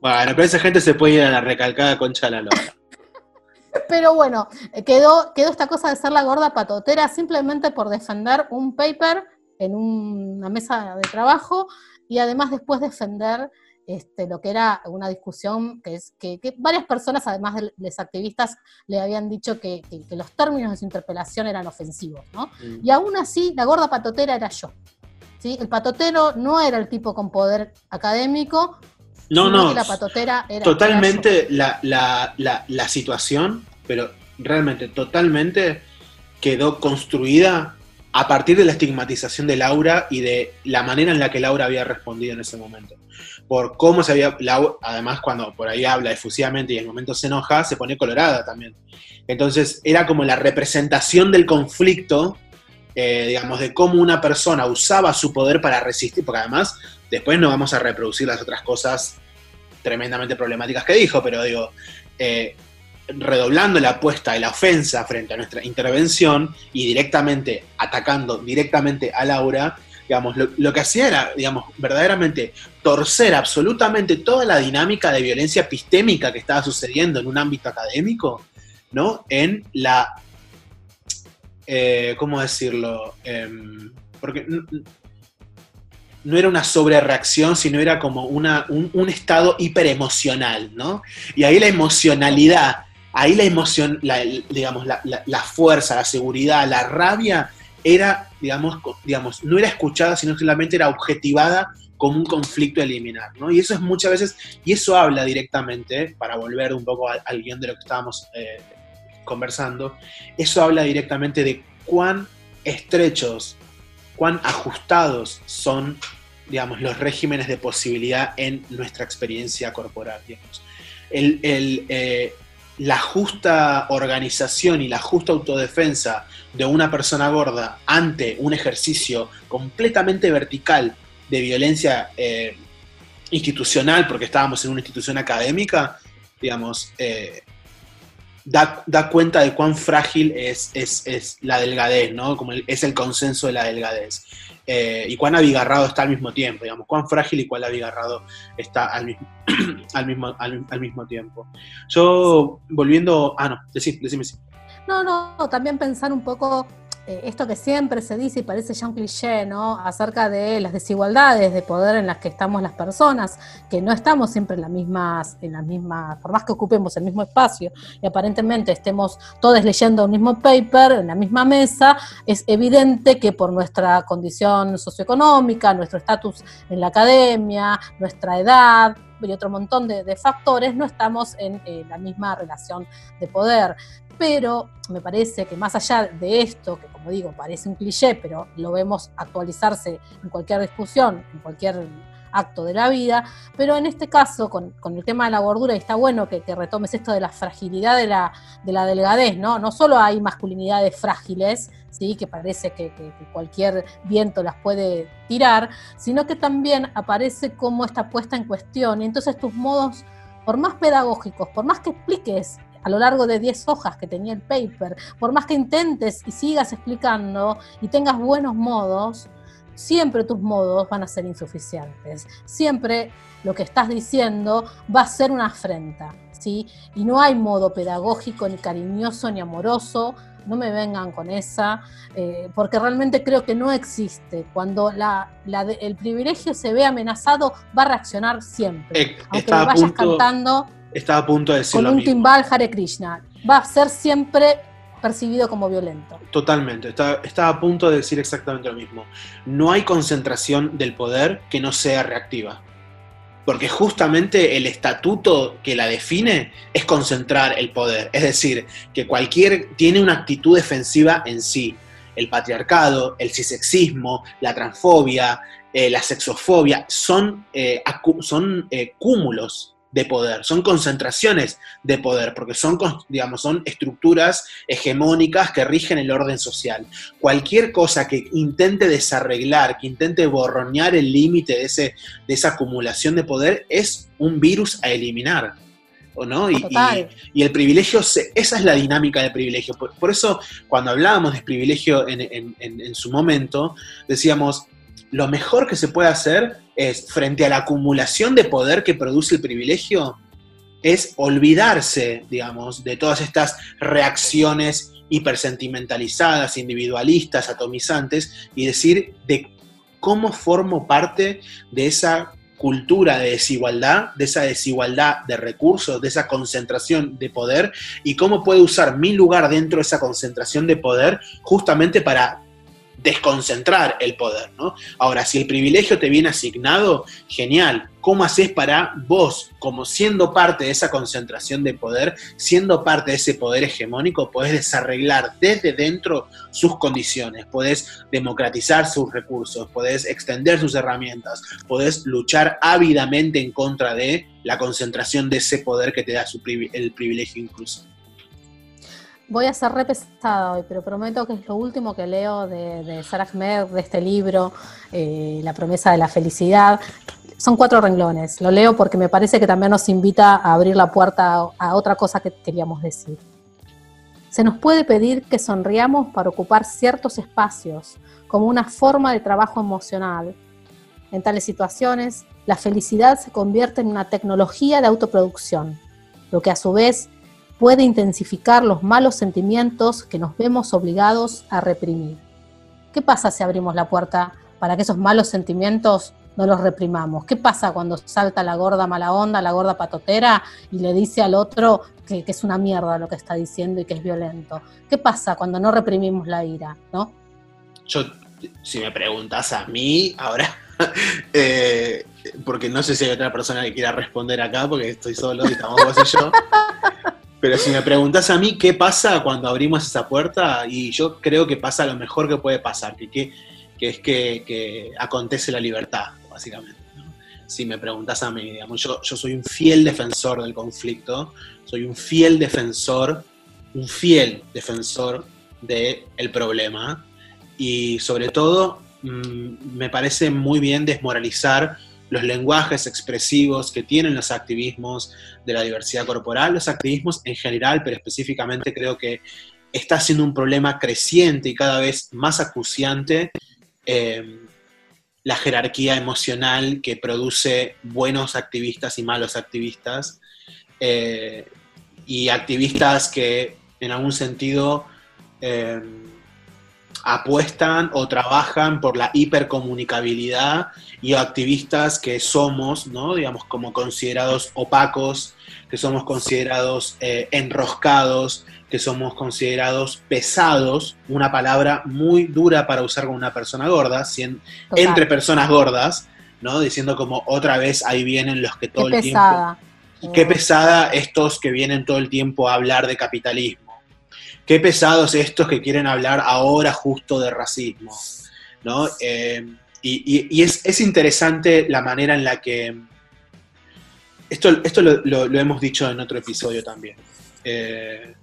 Bueno, pero esa gente se puede ir a la recalcada concha la loca. pero bueno, quedó, quedó esta cosa de ser la gorda patotera simplemente por defender un paper en una mesa de trabajo y además después defender este, lo que era una discusión que es que, varias personas, además de los activistas, le habían dicho que, los términos de su interpelación eran ofensivos, ¿no? Y aún así, la gorda patotera era yo. ¿sí? El patotero no era el tipo con poder académico, no, no. la patotera era. Totalmente la, la situación, pero realmente, totalmente quedó construida a partir de la estigmatización de Laura y de la manera en la que Laura había respondido en ese momento. Por cómo se había, además cuando por ahí habla efusivamente y en el momento se enoja, se pone colorada también. Entonces era como la representación del conflicto, eh, digamos, de cómo una persona usaba su poder para resistir, porque además después no vamos a reproducir las otras cosas tremendamente problemáticas que dijo, pero digo, eh, redoblando la apuesta y la ofensa frente a nuestra intervención y directamente atacando directamente a Laura, digamos, lo, que hacía era, digamos, verdaderamente torcer absolutamente toda la dinámica de violencia epistémica que estaba sucediendo en un ámbito académico, ¿no? En la, eh, ¿cómo decirlo? Em, porque no era una sobrereacción, sino era como una, un, estado hiperemocional, ¿no? Y ahí la emocionalidad ahí la emoción, digamos, la, fuerza, la seguridad, la rabia era, digamos, digamos, no era escuchada, sino solamente era objetivada como un conflicto a eliminar, ¿no? Y eso es muchas veces, y eso habla directamente, para volver un poco al, guion de lo que estábamos eh, conversando, eso habla directamente de cuán estrechos, cuán ajustados son, digamos, los regímenes de posibilidad en nuestra experiencia corporal, digamos. El, eh, la justa organización y la justa autodefensa de una persona gorda ante un ejercicio completamente vertical de violencia eh, institucional, porque estábamos en una institución académica, digamos, eh, da, cuenta de cuán frágil es, es, la delgadez, ¿no? Como es el consenso de la delgadez. Eh, y cuán abigarrado está al mismo tiempo, digamos, cuán frágil y cuán abigarrado está al mismo, al mismo, al, mismo tiempo. Yo, volviendo, ah, no, decime, decime, sí. No, no, también pensar un poco eh, esto que siempre se dice y parece ya un cliché, ¿no? Acerca de las desigualdades de poder en las que estamos las personas, que no estamos siempre en las mismas, en las mismas, por más que ocupemos el mismo espacio y aparentemente estemos todos leyendo el mismo paper en la misma mesa, es evidente que por nuestra condición socioeconómica, nuestro estatus en la academia, nuestra edad, y otro montón de, factores, no estamos en eh, la misma relación de poder pero me parece que más allá de esto, que como digo, parece un cliché, pero lo vemos actualizarse en cualquier discusión, en cualquier acto de la vida, pero en este caso, con, el tema de la gordura, y está bueno que, retomes esto de la fragilidad de la, de la delgadez, ¿no? No solo hay masculinidades frágiles, ¿sí? que parece que, cualquier viento las puede tirar, sino que también aparece como esta puesta en cuestión, y entonces tus modos, por más pedagógicos, por más que expliques a lo largo de 10 hojas que tenía el paper, por más que intentes y sigas explicando y tengas buenos modos, siempre tus modos van a ser insuficientes. Siempre lo que estás diciendo va a ser una afrenta, ¿sí? Y no hay modo pedagógico, ni cariñoso, ni amoroso. No me vengan con esa, eh, porque realmente creo que no existe. Cuando la, el privilegio se ve amenazado, va a reaccionar siempre. Eh, aunque me vayas cantando estaba a punto de decirlo. Con un timbal Hare Krishna. Va a ser siempre percibido como violento. Totalmente, estaba a punto de decir exactamente lo mismo. No hay concentración del poder que no sea reactiva. Porque justamente el estatuto que la define es concentrar el poder. Es decir, que cualquier tiene una actitud defensiva en sí. El patriarcado, el cisexismo, la transfobia, eh, la sexofobia, son, eh, son eh, cúmulos de poder, son concentraciones de poder, porque son, digamos, son estructuras hegemónicas que rigen el orden social. Cualquier cosa que intente desarreglar, que intente borronear el límite de, ese, de esa acumulación de poder, es un virus a eliminar. ¿o no? Y, y, el privilegio, esa es la dinámica del privilegio. Por, eso, cuando hablábamos de privilegio en, en su momento, decíamos, lo mejor que se puede hacer es, frente a la acumulación de poder que produce el privilegio, es olvidarse, digamos, de todas estas reacciones hipersentimentalizadas, individualistas, atomizantes, y decir de cómo formo parte de esa cultura de desigualdad, de esa desigualdad de recursos, de esa concentración de poder, y cómo puedo usar mi lugar dentro de esa concentración de poder justamente para desconcentrar el poder, ¿no? Ahora, si el privilegio te viene asignado, genial. ¿Cómo haces para vos, como siendo parte de esa concentración de poder, siendo parte de ese poder hegemónico, podés desarreglar desde dentro sus condiciones, podés democratizar sus recursos, podés extender sus herramientas, podés luchar ávidamente en contra de la concentración de ese poder que te da el privilegio incluso? Voy a ser repesada hoy, pero prometo que es lo último que leo de, de Sarah Ahmed, de este libro, eh, La promesa de la felicidad. Son cuatro renglones. Lo leo porque me parece que también nos invita a abrir la puerta a otra cosa que queríamos decir. Se nos puede pedir que sonriamos para ocupar ciertos espacios, como una forma de trabajo emocional. En tales situaciones, la felicidad se convierte en una tecnología de autoproducción, lo que a su vez puede intensificar los malos sentimientos que nos vemos obligados a reprimir. ¿Qué pasa si abrimos la puerta para que esos malos sentimientos no los reprimamos? ¿Qué pasa cuando salta la gorda mala onda, la gorda patotera y le dice al otro que, es una mierda lo que está diciendo y que es violento? ¿Qué pasa cuando no reprimimos la ira? ¿no? Yo, si me preguntas a mí, ahora, eh, porque no sé si hay otra persona que quiera responder acá, porque estoy solo y estamos vos y yo. Pero si me preguntas a mí qué pasa cuando abrimos esa puerta, y yo creo que pasa lo mejor que puede pasar, que, que, es que, acontece la libertad, básicamente. Si me preguntas a mí, digamos, yo, yo soy un fiel defensor del conflicto, soy un fiel defensor, un fiel defensor del problema, y sobre todo mm, me parece muy bien desmoralizar los lenguajes expresivos que tienen los activismos de la diversidad corporal, los activismos en general, pero específicamente creo que está siendo un problema creciente y cada vez más acuciante eh, la jerarquía emocional que produce buenos activistas y malos activistas, eh, y activistas que en algún sentido eh, apuestan o trabajan por la hipercomunicabilidad y activistas que somos, ¿no? digamos, como considerados opacos, que somos considerados eh, enroscados, que somos considerados pesados, una palabra muy dura para usar con una persona gorda, entre personas gordas, ¿no? Diciendo como otra vez ahí vienen los que todo el tiempo... Qué pesada estos que vienen todo el tiempo a hablar de capitalismo. Qué pesados estos que quieren hablar ahora justo de racismo, ¿no? Eh, y, es, interesante la manera en la que... Esto, esto lo, hemos dicho en otro episodio también. Eh,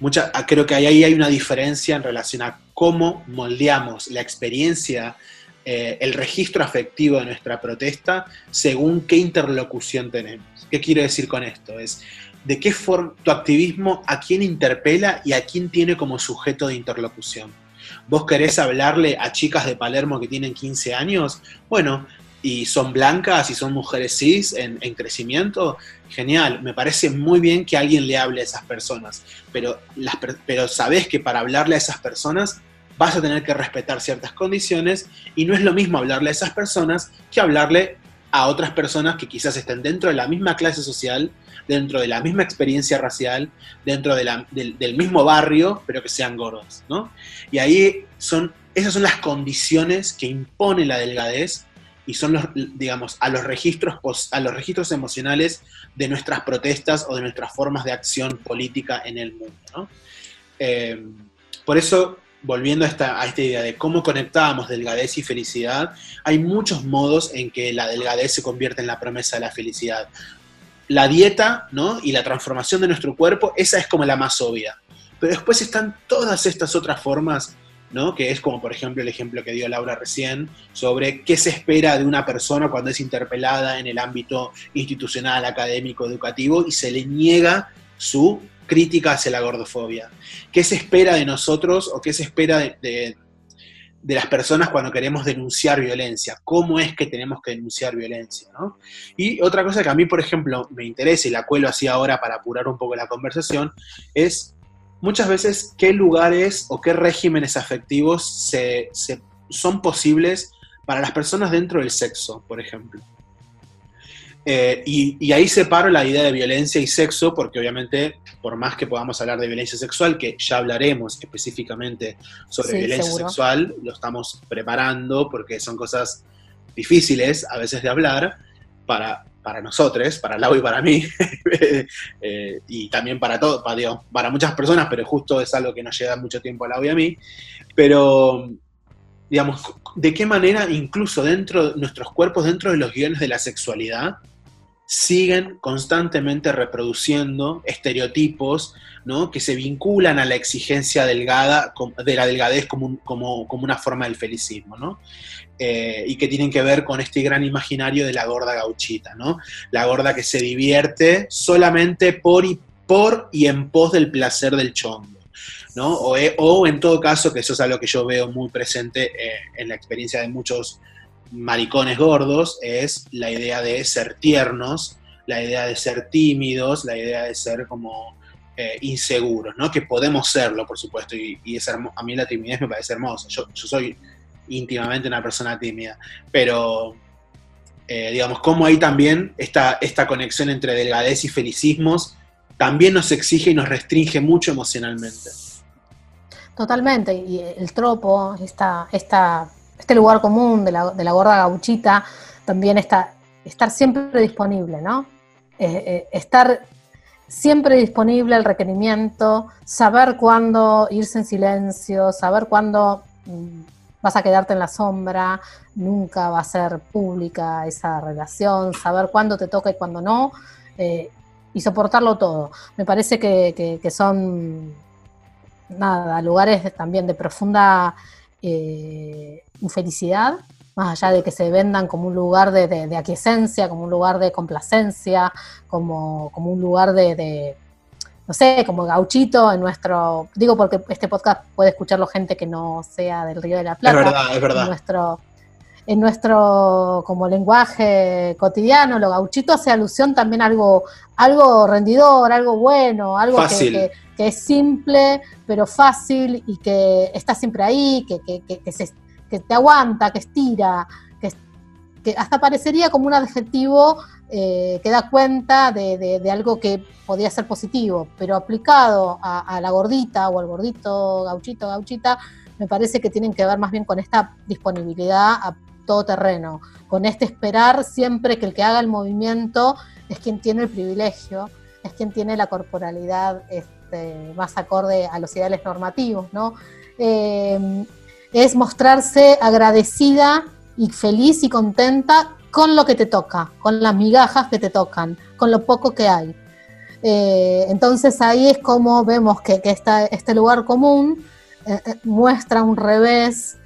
mucha, ah, creo que ahí hay una diferencia en relación a cómo moldeamos la experiencia, eh, el registro afectivo de nuestra protesta según qué interlocución tenemos. ¿Qué quiero decir con esto? Es de qué forma tu activismo a quién interpela y a quién tiene como sujeto de interlocución. Vos querés hablarle a chicas de Palermo que tienen 15 años, bueno, y son blancas y son mujeres cis en, crecimiento, genial, me parece muy bien que alguien le hable a esas personas, pero, pero sabés que para hablarle a esas personas vas a tener que respetar ciertas condiciones y no es lo mismo hablarle a esas personas que hablarle a otras personas que quizás estén dentro de la misma clase social, dentro de la misma experiencia racial, dentro del, mismo barrio, pero que sean gordas, ¿no? Y ahí son, esas son las condiciones que impone la delgadez y son los, digamos, a los registros, a los registros emocionales de nuestras protestas o de nuestras formas de acción política en el mundo, ¿no? Eh, por eso volviendo a esta, a esta idea de cómo conectábamos delgadez y felicidad, hay muchos modos en que la delgadez se convierte en la promesa de la felicidad. La dieta, ¿no? Y la transformación de nuestro cuerpo, esa es como la más obvia. Pero después están todas estas otras formas, ¿no? Que es como, por ejemplo, el ejemplo que dio Laura recién sobre qué se espera de una persona cuando es interpelada en el ámbito institucional, académico, educativo y se le niega su crítica hacia la gordofobia. ¿Qué se espera de nosotros o qué se espera de, las personas cuando queremos denunciar violencia? ¿Cómo es que tenemos que denunciar violencia? Y otra cosa que a mí, por ejemplo, me interesa y la cuelo así ahora para apurar un poco la conversación, es muchas veces qué lugares o qué regímenes afectivos son posibles para las personas dentro del sexo, por ejemplo. Eh, y, ahí separo la idea de violencia y sexo, porque obviamente, por más que podamos hablar de violencia sexual, que ya hablaremos específicamente sobre violencia sexual, lo estamos preparando porque son cosas difíciles a veces de hablar para, para nosotros, para Lau y para mí, eh, y también para, todo, para, para muchas personas, pero justo es algo que nos lleva mucho tiempo a Lau y a mí. Pero digamos, de qué manera incluso dentro de nuestros cuerpos, dentro de los guiones de la sexualidad, siguen constantemente reproduciendo estereotipos ¿no? que se vinculan a la exigencia delgada, de la delgadez como, como, una forma del felicismo, ¿no? Eh, y que tienen que ver con este gran imaginario de la gorda gauchita, ¿no? la gorda que se divierte solamente por y, por y en pos del placer del chongo. ¿no? O, eh, o, en todo caso, que eso es algo que yo veo muy presente eh, en la experiencia de muchos maricones gordos es la idea de ser tiernos, la idea de ser tímidos, la idea de ser como eh, inseguros, ¿no? Que podemos serlo, por supuesto, y, es a mí la timidez me parece hermosa. Yo, soy íntimamente una persona tímida, pero eh, digamos, como ahí también esta, esta conexión entre delgadez y felicismos también nos exige y nos restringe mucho emocionalmente. Totalmente, y el tropo, esta, esta este lugar común de la, de la gorda gauchita también está estar siempre disponible, ¿no? Eh, eh, estar siempre disponible al requerimiento, saber cuándo irse en silencio, saber cuándo mm, vas a quedarte en la sombra, nunca va a ser pública esa relación, saber cuándo te toca y cuándo no, eh, y soportarlo todo. Me parece que, que son, nada, lugares también de profunda eh, infelicidad, más allá de que se vendan como un lugar de, de, aquiescencia, como un lugar de complacencia, como, como un lugar de, no sé, como gauchito en nuestro, digo porque este podcast puede escucharlo gente que no sea del Río de la Plata. Es verdad, es verdad. En nuestro, en nuestro como lenguaje cotidiano, lo gauchito hace alusión también a algo, algo rendidor, algo bueno, algo que, que es simple, pero fácil y que está siempre ahí, que, que, te aguanta, que estira, que, que hasta parecería como un adjetivo eh, que da cuenta de, algo que podía ser positivo, pero aplicado a, la gordita o al gordito, gauchito, gauchita, me parece que tienen que ver más bien con esta disponibilidad a todo terreno, con este esperar siempre que el que haga el movimiento es quien tiene el privilegio, es quien tiene la corporalidad este, más acorde a los ideales normativos, ¿no? Eh, es mostrarse agradecida y feliz y contenta con lo que te toca, con las migajas que te tocan, con lo poco que hay. Eh, entonces ahí es como vemos que, este lugar común eh, muestra un revés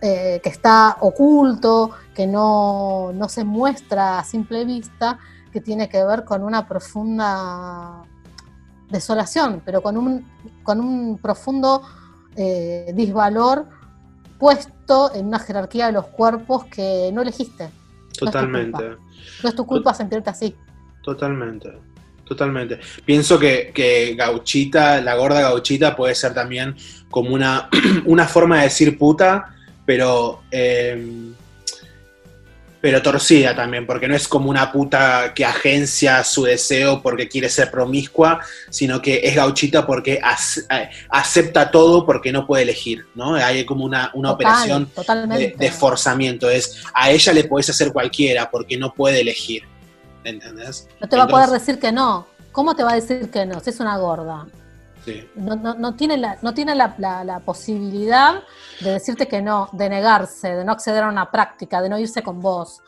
que está oculto, que no, no se muestra a simple vista, que tiene que ver con una profunda desolación, pero con un, con un profundo eh, disvalor puesto en una jerarquía de los cuerpos que no elegiste. Totalmente. No es tu culpa, sentirte así. Totalmente. Totalmente. Pienso que, gauchita, la gorda gauchita puede ser también como una, una forma de decir puta, pero eh, pero torcida también, porque no es como una puta que agencia su deseo porque quiere ser promiscua, sino que es gauchita porque eh, acepta todo porque no puede elegir, ¿no? Hay como una, operación de, de, forzamiento, es a ella le puedes hacer cualquiera porque no puede elegir, ¿entendés? No te va a poder decir que no. ¿Cómo te va a decir que no? Si es una gorda. No, no, no, tiene, la, no tiene la, la, posibilidad de decirte que no, de negarse, de no acceder a una práctica, de no irse con vos.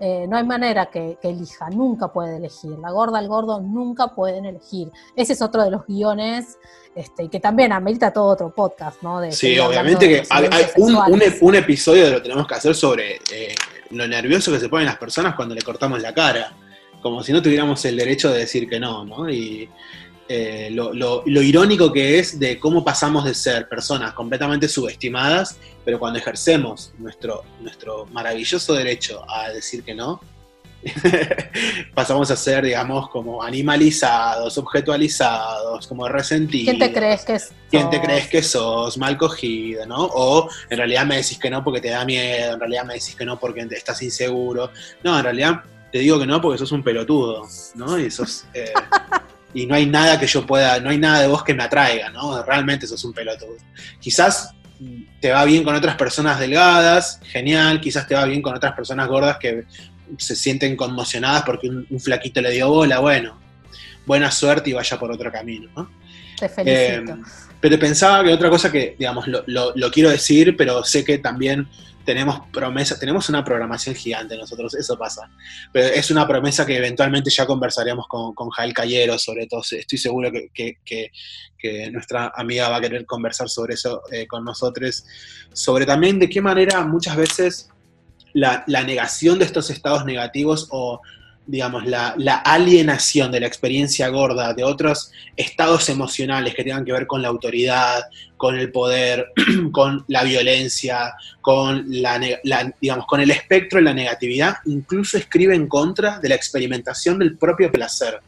Eh, no hay manera que, elija, nunca puede elegir. La gorda, el gordo nunca pueden elegir. Ese es otro de los guiones este, que también amerita todo otro podcast, ¿no? De, sí, obviamente que hay, un, un, episodio de lo tenemos que hacer sobre eh, lo nervioso que se ponen las personas cuando le cortamos la cara. Como si no tuviéramos el derecho de decir que no, ¿no? Y eh, lo, irónico que es de cómo pasamos de ser personas completamente subestimadas, pero cuando ejercemos nuestro, nuestro maravilloso derecho a decir que no, pasamos a ser, digamos, como animalizados, objetualizados, como resentidos. ¿Quién te crees que sos? ¿Quién te crees que sos? Mal cogido, ¿no? O en realidad me decís que no porque te da miedo, en realidad me decís que no porque estás inseguro. No, en realidad te digo que no porque sos un pelotudo, ¿no? Y sos... Eh, y no hay nada que yo pueda, no hay nada de vos que me atraiga, ¿no? Realmente sos un pelotudo. Quizás te va bien con otras personas delgadas, genial, quizás te va bien con otras personas gordas que se sienten conmocionadas porque un, flaquito le dio bola, bueno, buena suerte y vaya por otro camino, ¿no? Te felicito. Eh, pero pensaba que otra cosa que, digamos, lo, lo quiero decir, pero sé que también tenemos promesa, tenemos una programación gigante nosotros, eso pasa. Pero es una promesa que eventualmente ya conversaremos con, con Jael Cayero sobre todo. Estoy seguro que, nuestra amiga va a querer conversar sobre eso eh, con nosotros. Sobre también de qué manera muchas veces la, la negación de estos estados negativos o digamos, la, alienación de la experiencia gorda de otros estados emocionales que tengan que ver con la autoridad, con el poder, con la violencia, con, la, digamos, con el espectro de la negatividad, incluso escribe en contra de la experimentación del propio placer.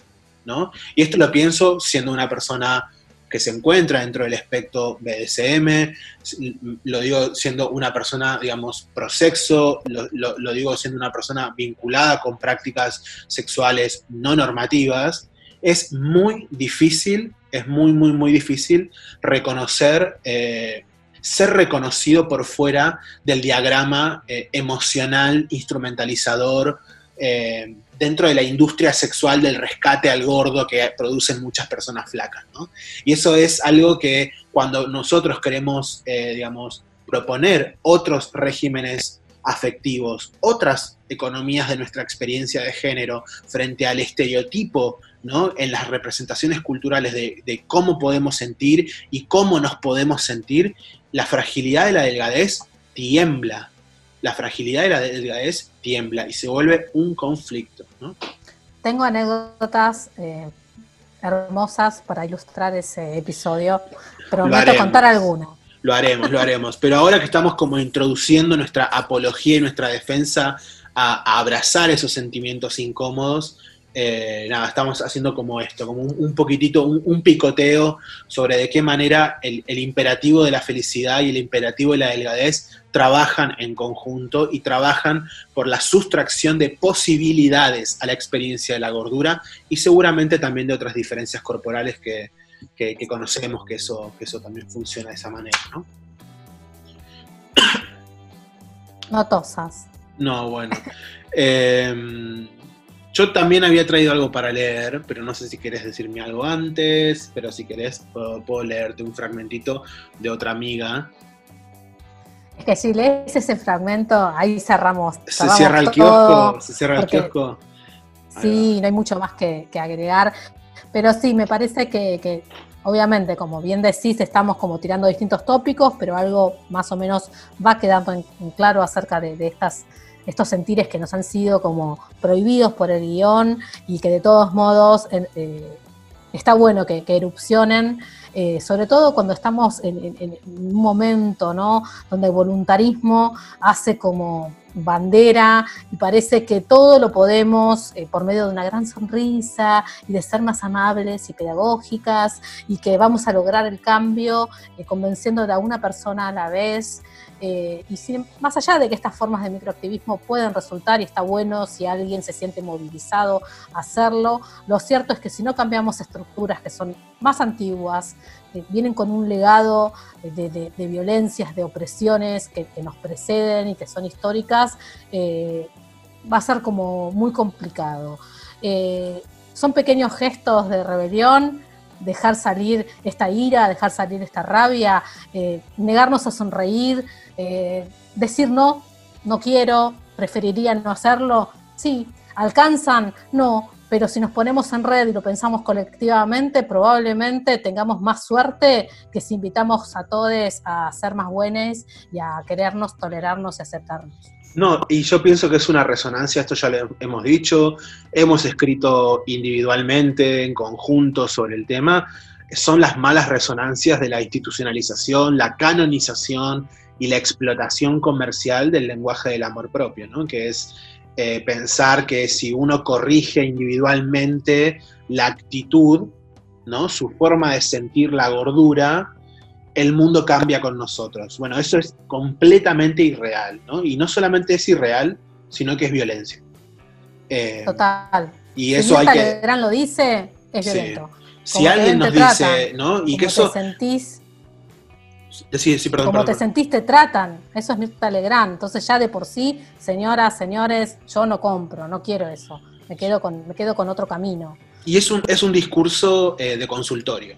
¿no? Y esto lo pienso siendo una persona que se encuentra dentro del espectro BDSM, lo digo siendo una persona, digamos, prosexo, lo, lo, digo siendo una persona vinculada con prácticas sexuales no normativas, es muy difícil, es muy, muy, muy difícil reconocer, eh, ser reconocido por fuera del diagrama eh, emocional, instrumentalizador, eh, dentro de la industria sexual del rescate al gordo que producen muchas personas flacas. ¿no? Y eso es algo que cuando nosotros queremos, eh, digamos, proponer otros regímenes afectivos, otras economías de nuestra experiencia de género frente al estereotipo, ¿no? En las representaciones culturales de, de cómo podemos sentir y cómo nos podemos sentir, la fragilidad de la delgadez tiembla, la fragilidad de la delgadez tiembla y se vuelve un conflicto. Tengo anécdotas eh, hermosas para ilustrar ese episodio, prometo contar alguno. Lo haremos, lo haremos. Pero ahora que estamos como introduciendo nuestra apología y nuestra defensa a abrazar esos sentimientos incómodos, eh, nada, estamos haciendo como esto, como un, poquitito, un, picoteo sobre de qué manera el, imperativo de la felicidad y el imperativo de la delgadez trabajan en conjunto y trabajan por la sustracción de posibilidades a la experiencia de la gordura y seguramente también de otras diferencias corporales que, conocemos que eso, que eso también funciona de esa manera, ¿no? No tosas. No, bueno. Eh, yo también había traído algo para leer, pero no sé si querés decirme algo antes, pero si querés puedo, leerte un fragmentito de otra amiga. Es que si lees ese fragmento, ahí cerramos. se cierra el kiosco, se cierra el kiosco. Sí, no hay mucho más que, agregar. Pero sí, me parece que, obviamente, como bien decís, estamos como tirando distintos tópicos, pero algo más o menos va quedando en, claro acerca de, de estas estos sentires que nos han sido como prohibidos por el guion y que de todos modos eh, está bueno que, erupcionen eh, sobre todo cuando estamos en, un momento, ¿no? Donde el voluntarismo hace como bandera y parece que todo lo podemos eh, por medio de una gran sonrisa y de ser más amables y pedagógicas y que vamos a lograr el cambio convenciendo a una persona a la vez. Eh, y más allá de que estas formas de microactivismo pueden resultar y está bueno si alguien se siente movilizado a hacerlo, lo cierto es que si no cambiamos estructuras que son más antiguas, vienen con un legado de, violencias, de opresiones que, nos preceden y que son históricas, eh, va a ser como muy complicado. Eh, son pequeños gestos de rebelión, dejar salir esta ira, dejar salir esta rabia, eh, negarnos a sonreír, decir no, no quiero, preferiría no hacerlo. Sí, alcanzan, no, pero si nos ponemos en red y lo pensamos colectivamente, probablemente tengamos más suerte que si invitamos a todos a ser más buenos y a querernos, tolerarnos y aceptarnos. No, y yo pienso que es una resonancia, esto ya lo hemos dicho, hemos escrito individualmente, en conjunto sobre el tema, son las malas resonancias de la institucionalización, la canonización y la explotación comercial del lenguaje del amor propio, ¿no? que es eh, pensar que si uno corrige individualmente la actitud, ¿no? su forma de sentir la gordura, el mundo cambia con nosotros. Bueno, eso es completamente irreal, ¿no? Y no solamente es irreal, sino que es violencia. Eh, Total. Y eso hay que. Gran lo dice, es violento. Si alguien nos dice, ¿no? Y que eso. Te sentís como te sentís, te tratan. Eso es Mirta Legrand. Entonces ya de por sí, señoras, señores, yo no compro, no quiero eso. Me quedo con, me quedo con otro camino. Y es un, es un discurso eh, de consultorio.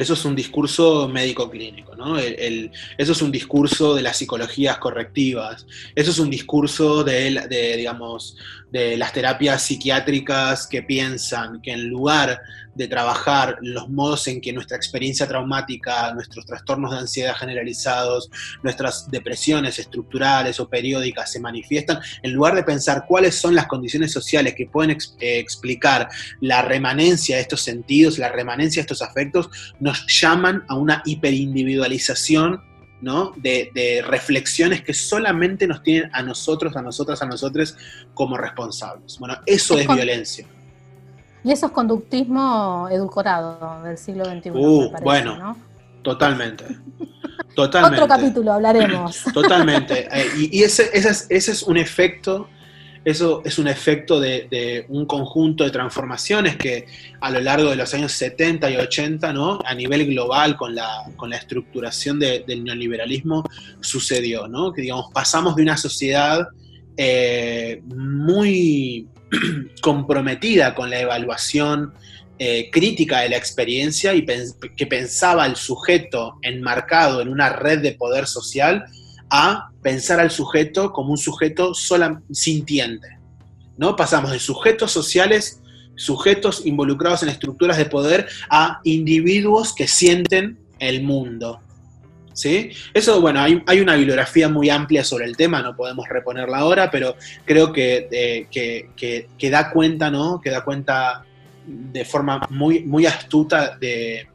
Eso es un discurso médico-clínico, ¿no? eso es un discurso de las psicologías correctivas, eso es un discurso de, de, digamos, de las terapias psiquiátricas que piensan que en lugar de trabajar los modos en que nuestra experiencia traumática, nuestros trastornos de ansiedad generalizados, nuestras depresiones estructurales o periódicas se manifiestan, en lugar de pensar cuáles son las condiciones sociales que pueden eh, explicar la remanencia de estos sentidos, la remanencia de estos afectos, nos llaman a una hiperindividualización ¿no? De, reflexiones que solamente nos tienen a nosotros, a nosotras, a nosotros como responsables. Bueno, eso es, violencia. Y eso es conductismo edulcorado del siglo XXI. Uh, bueno, totalmente. Totalmente. Otro capítulo hablaremos. Totalmente. Eh, y, ese, ese, es, un efecto eso es un efecto de, un conjunto de transformaciones que a lo largo de los años 70 y 80, ¿no? a nivel global, con la, con la estructuración del neoliberalismo, sucedió. ¿no? Que digamos, pasamos de una sociedad eh, muy comprometida con la evaluación eh, crítica de la experiencia y que pensaba al sujeto enmarcado en una red de poder social a pensar al sujeto como un sujeto sola, sintiente. ¿no? Pasamos de sujetos sociales, sujetos involucrados en estructuras de poder, a individuos que sienten el mundo. ¿Sí? Eso, bueno, hay, una bibliografía muy amplia sobre el tema, no podemos reponerla ahora, pero creo que, eh, que, da cuenta, ¿no? Que da cuenta de forma muy, muy astuta de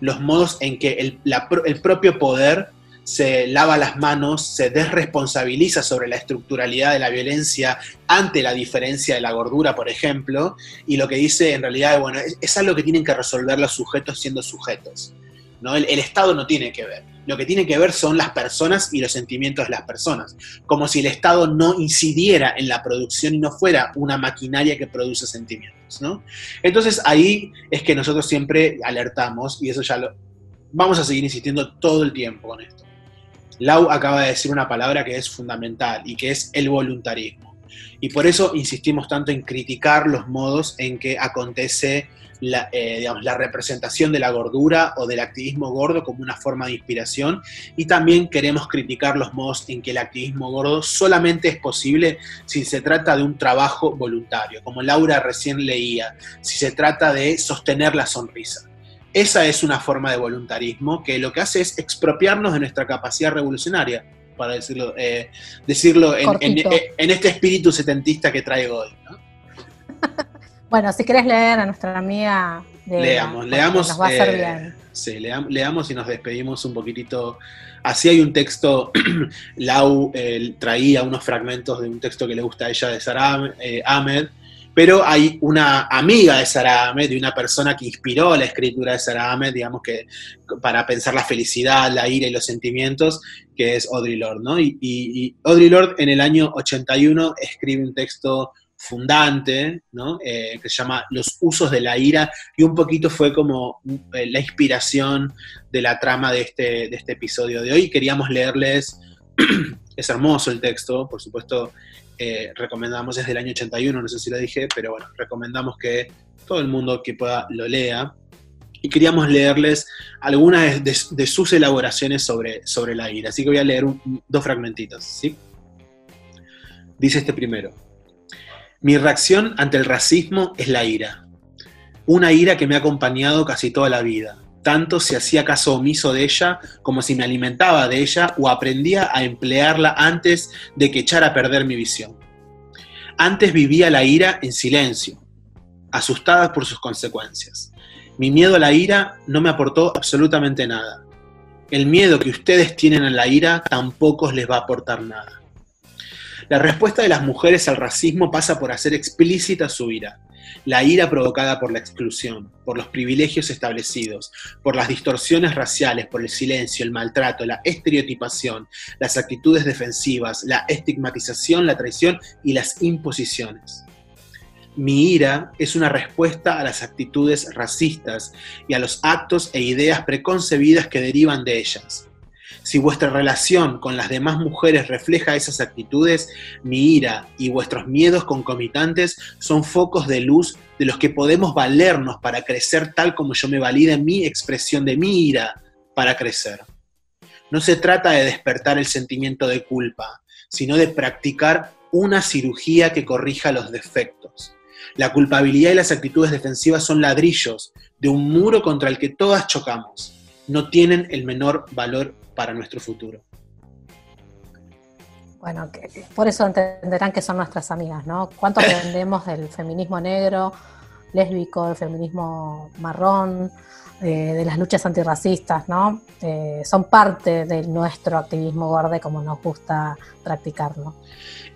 los modos en que el, el propio poder se lava las manos, se desresponsabiliza sobre la estructuralidad de la violencia ante la diferencia de la gordura, por ejemplo, y lo que dice en realidad, bueno, es, algo que tienen que resolver los sujetos siendo sujetos. ¿no? El, Estado no tiene que ver. Lo que tiene que ver son las personas y los sentimientos de las personas. Como si el Estado no incidiera en la producción y no fuera una maquinaria que produce sentimientos. ¿no? Entonces ahí es que nosotros siempre alertamos, y eso ya lo vamos a seguir insistiendo todo el tiempo con esto. Lau acaba de decir una palabra que es fundamental y que es el voluntarismo. Y por eso insistimos tanto en criticar los modos en que acontece la, eh, la, representación de la gordura o del activismo gordo como una forma de inspiración y también queremos criticar los modos en que el activismo gordo solamente es posible si se trata de un trabajo voluntario, como Laura recién leía, si se trata de sostener la sonrisa. Esa es una forma de voluntarismo que lo que hace es expropiarnos de nuestra capacidad revolucionaria, para decirlo, eh, decirlo en, este espíritu setentista que traigo hoy. bueno, si querés leer a nuestra amiga, leamos, leamos. Nos va a hacer eh, bien. Sí, leamos y nos despedimos un poquitito. Así hay un texto, Lau traía unos fragmentos de un texto que le gusta a ella de Sarah eh, Ahmed, pero hay una amiga de Sarah Ahmed, de una persona que inspiró la escritura de Sarah Ahmed, digamos que para pensar la felicidad, la ira y los sentimientos, que es Audre Lorde, ¿no? Y, y, Audre Lorde en el año 81 escribe un texto fundante, ¿no? Eh, que se llama Los usos de la ira, y un poquito fue como eh, la inspiración de la trama de este, de este episodio de hoy. Queríamos leerles, es hermoso el texto, por supuesto, eh, recomendamos desde el año 81, no sé si lo dije, pero bueno, recomendamos que todo el mundo que pueda lo lea. Y queríamos leerles algunas de, sus elaboraciones sobre, sobre la ira. Así que voy a leer dos fragmentitos. ¿sí? Dice este primero. Mi reacción ante el racismo es la ira. Una ira que me ha acompañado casi toda la vida tanto si hacía caso omiso de ella como si me alimentaba de ella o aprendía a emplearla antes de que echara a perder mi visión. Antes vivía la ira en silencio, asustada por sus consecuencias. Mi miedo a la ira no me aportó absolutamente nada. El miedo que ustedes tienen a la ira tampoco les va a aportar nada. La respuesta de las mujeres al racismo pasa por hacer explícita su ira, la ira provocada por la exclusión, por los privilegios establecidos, por las distorsiones raciales, por el silencio, el maltrato, la estereotipación, las actitudes defensivas, la estigmatización, la traición y las imposiciones. Mi ira es una respuesta a las actitudes racistas y a los actos e ideas preconcebidas que derivan de ellas si vuestra relación con las demás mujeres refleja esas actitudes, mi ira y vuestros miedos concomitantes son focos de luz de los que podemos valernos para crecer tal como yo me valida mi expresión de mi ira para crecer. No se trata de despertar el sentimiento de culpa, sino de practicar una cirugía que corrija los defectos. La culpabilidad y las actitudes defensivas son ladrillos de un muro contra el que todas chocamos. No tienen el menor valor para nuestro futuro. Bueno, por eso entenderán que son nuestras amigas, ¿no? ¿Cuánto aprendemos del feminismo negro, lésbico, del feminismo marrón, eh, de las luchas antirracistas, ¿no? Eh, son parte de nuestro activismo verde como nos gusta practicarlo.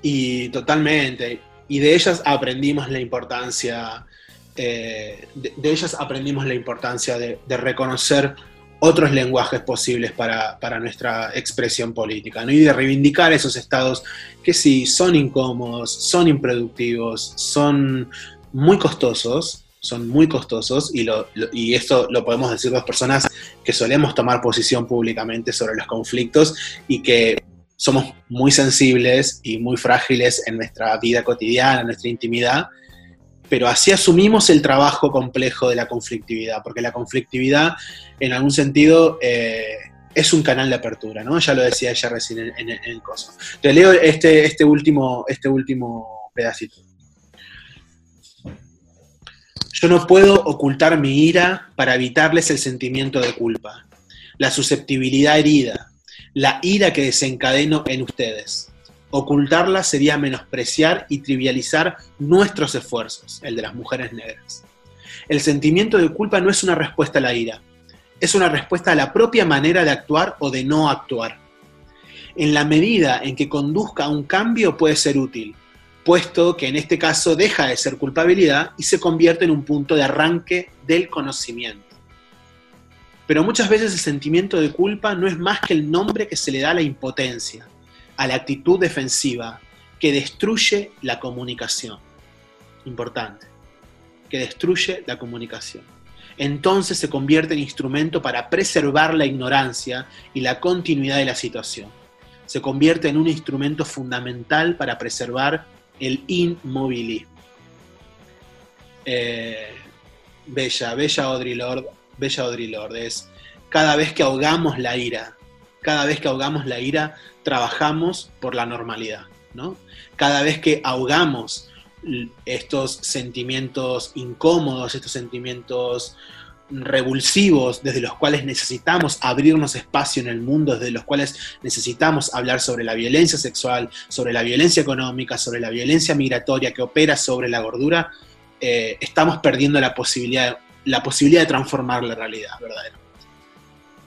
Y totalmente. Y de ellas aprendimos la importancia, eh, de, ellas aprendimos la importancia de, de reconocer otros lenguajes posibles para, nuestra expresión política, ¿no? y de reivindicar esos estados que sí son incómodos, son improductivos, son muy costosos, son muy costosos, y, y esto lo podemos decir las personas que solemos tomar posición públicamente sobre los conflictos y que somos muy sensibles y muy frágiles en nuestra vida cotidiana, en nuestra intimidad, pero así asumimos el trabajo complejo de la conflictividad, porque la conflictividad, en algún sentido, eh, es un canal de apertura, ¿no? Ya lo decía ella recién en, el coso. Te leo este, este, último, este último pedacito. Yo no puedo ocultar mi ira para evitarles el sentimiento de culpa, la susceptibilidad herida, la ira que desencadeno en ustedes. Ocultarla sería menospreciar y trivializar nuestros esfuerzos, el de las mujeres negras. El sentimiento de culpa no es una respuesta a la ira, es una respuesta a la propia manera de actuar o de no actuar. En la medida en que conduzca a un cambio puede ser útil, puesto que en este caso deja de ser culpabilidad y se convierte en un punto de arranque del conocimiento. Pero muchas veces el sentimiento de culpa no es más que el nombre que se le da a la impotencia, a la actitud defensiva que destruye la comunicación. Importante, que destruye la comunicación. Entonces se convierte en instrumento para preservar la ignorancia y la continuidad de la situación. Se convierte en un instrumento fundamental para preservar el inmovilismo. Eh, bella, bella Audrey Lord, bella Audrey Lord, es cada vez que ahogamos la ira, cada vez que ahogamos la ira, trabajamos por la normalidad, ¿no? Cada vez que ahogamos estos sentimientos incómodos, estos sentimientos revulsivos, desde los cuales necesitamos abrirnos espacio en el mundo, desde los cuales necesitamos hablar sobre la violencia sexual, sobre la violencia económica, sobre la violencia migratoria que opera sobre la gordura, eh, estamos perdiendo la posibilidad, la posibilidad de transformar la realidad, verdaderamente.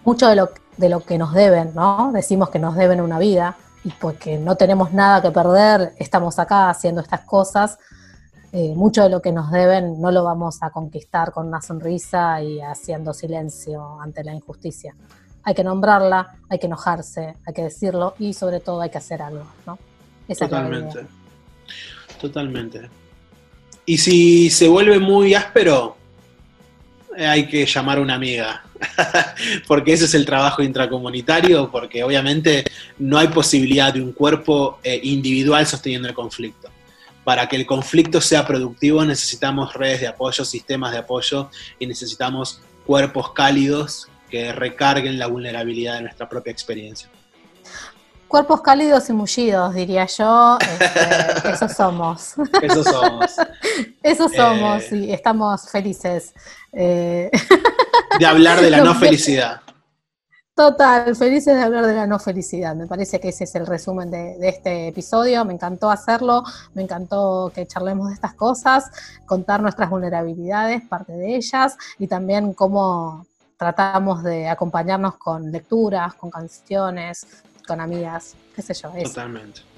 mucho de lo, de lo que nos deben, ¿no? Decimos que nos deben una vida y porque no tenemos nada que perder, estamos acá haciendo estas cosas. Eh, mucho de lo que nos deben no lo vamos a conquistar con una sonrisa y haciendo silencio ante la injusticia. Hay que nombrarla, hay que enojarse, hay que decirlo y sobre todo hay que hacer algo, ¿no? Totalmente. Totalmente. Y si se vuelve muy áspero, hay que llamar a una amiga, porque ese es el trabajo intracomunitario, porque obviamente no hay posibilidad de un cuerpo eh, individual sosteniendo el conflicto. Para que el conflicto sea productivo necesitamos redes de apoyo, sistemas de apoyo y necesitamos cuerpos cálidos que recarguen la vulnerabilidad de nuestra propia experiencia. Cuerpos cálidos y mullidos, diría yo. Este, esos somos. Esos somos. esos somos eh, y estamos felices. Eh, de hablar de la no felicidad. Total, felices de hablar de la no felicidad. Me parece que ese es el resumen de, este episodio. Me encantó hacerlo, me encantó que charlemos de estas cosas, contar nuestras vulnerabilidades, parte de ellas, y también cómo tratamos de acompañarnos con lecturas, con canciones, con amigas, qué sé yo. Totalmente.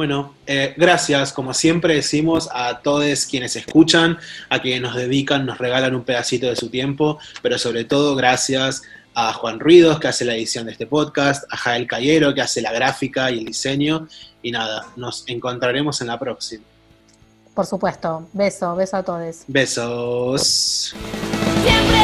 Bueno, eh, gracias, como siempre decimos, a todos quienes escuchan, a quienes nos dedican, nos regalan un pedacito de su tiempo, pero sobre todo gracias a Juan Ruidos, que hace la edición de este podcast, a Jael Cayero, que hace la gráfica y el diseño. Y nada, nos encontraremos en la próxima. Por supuesto, beso, beso a todos. Besos. Siempre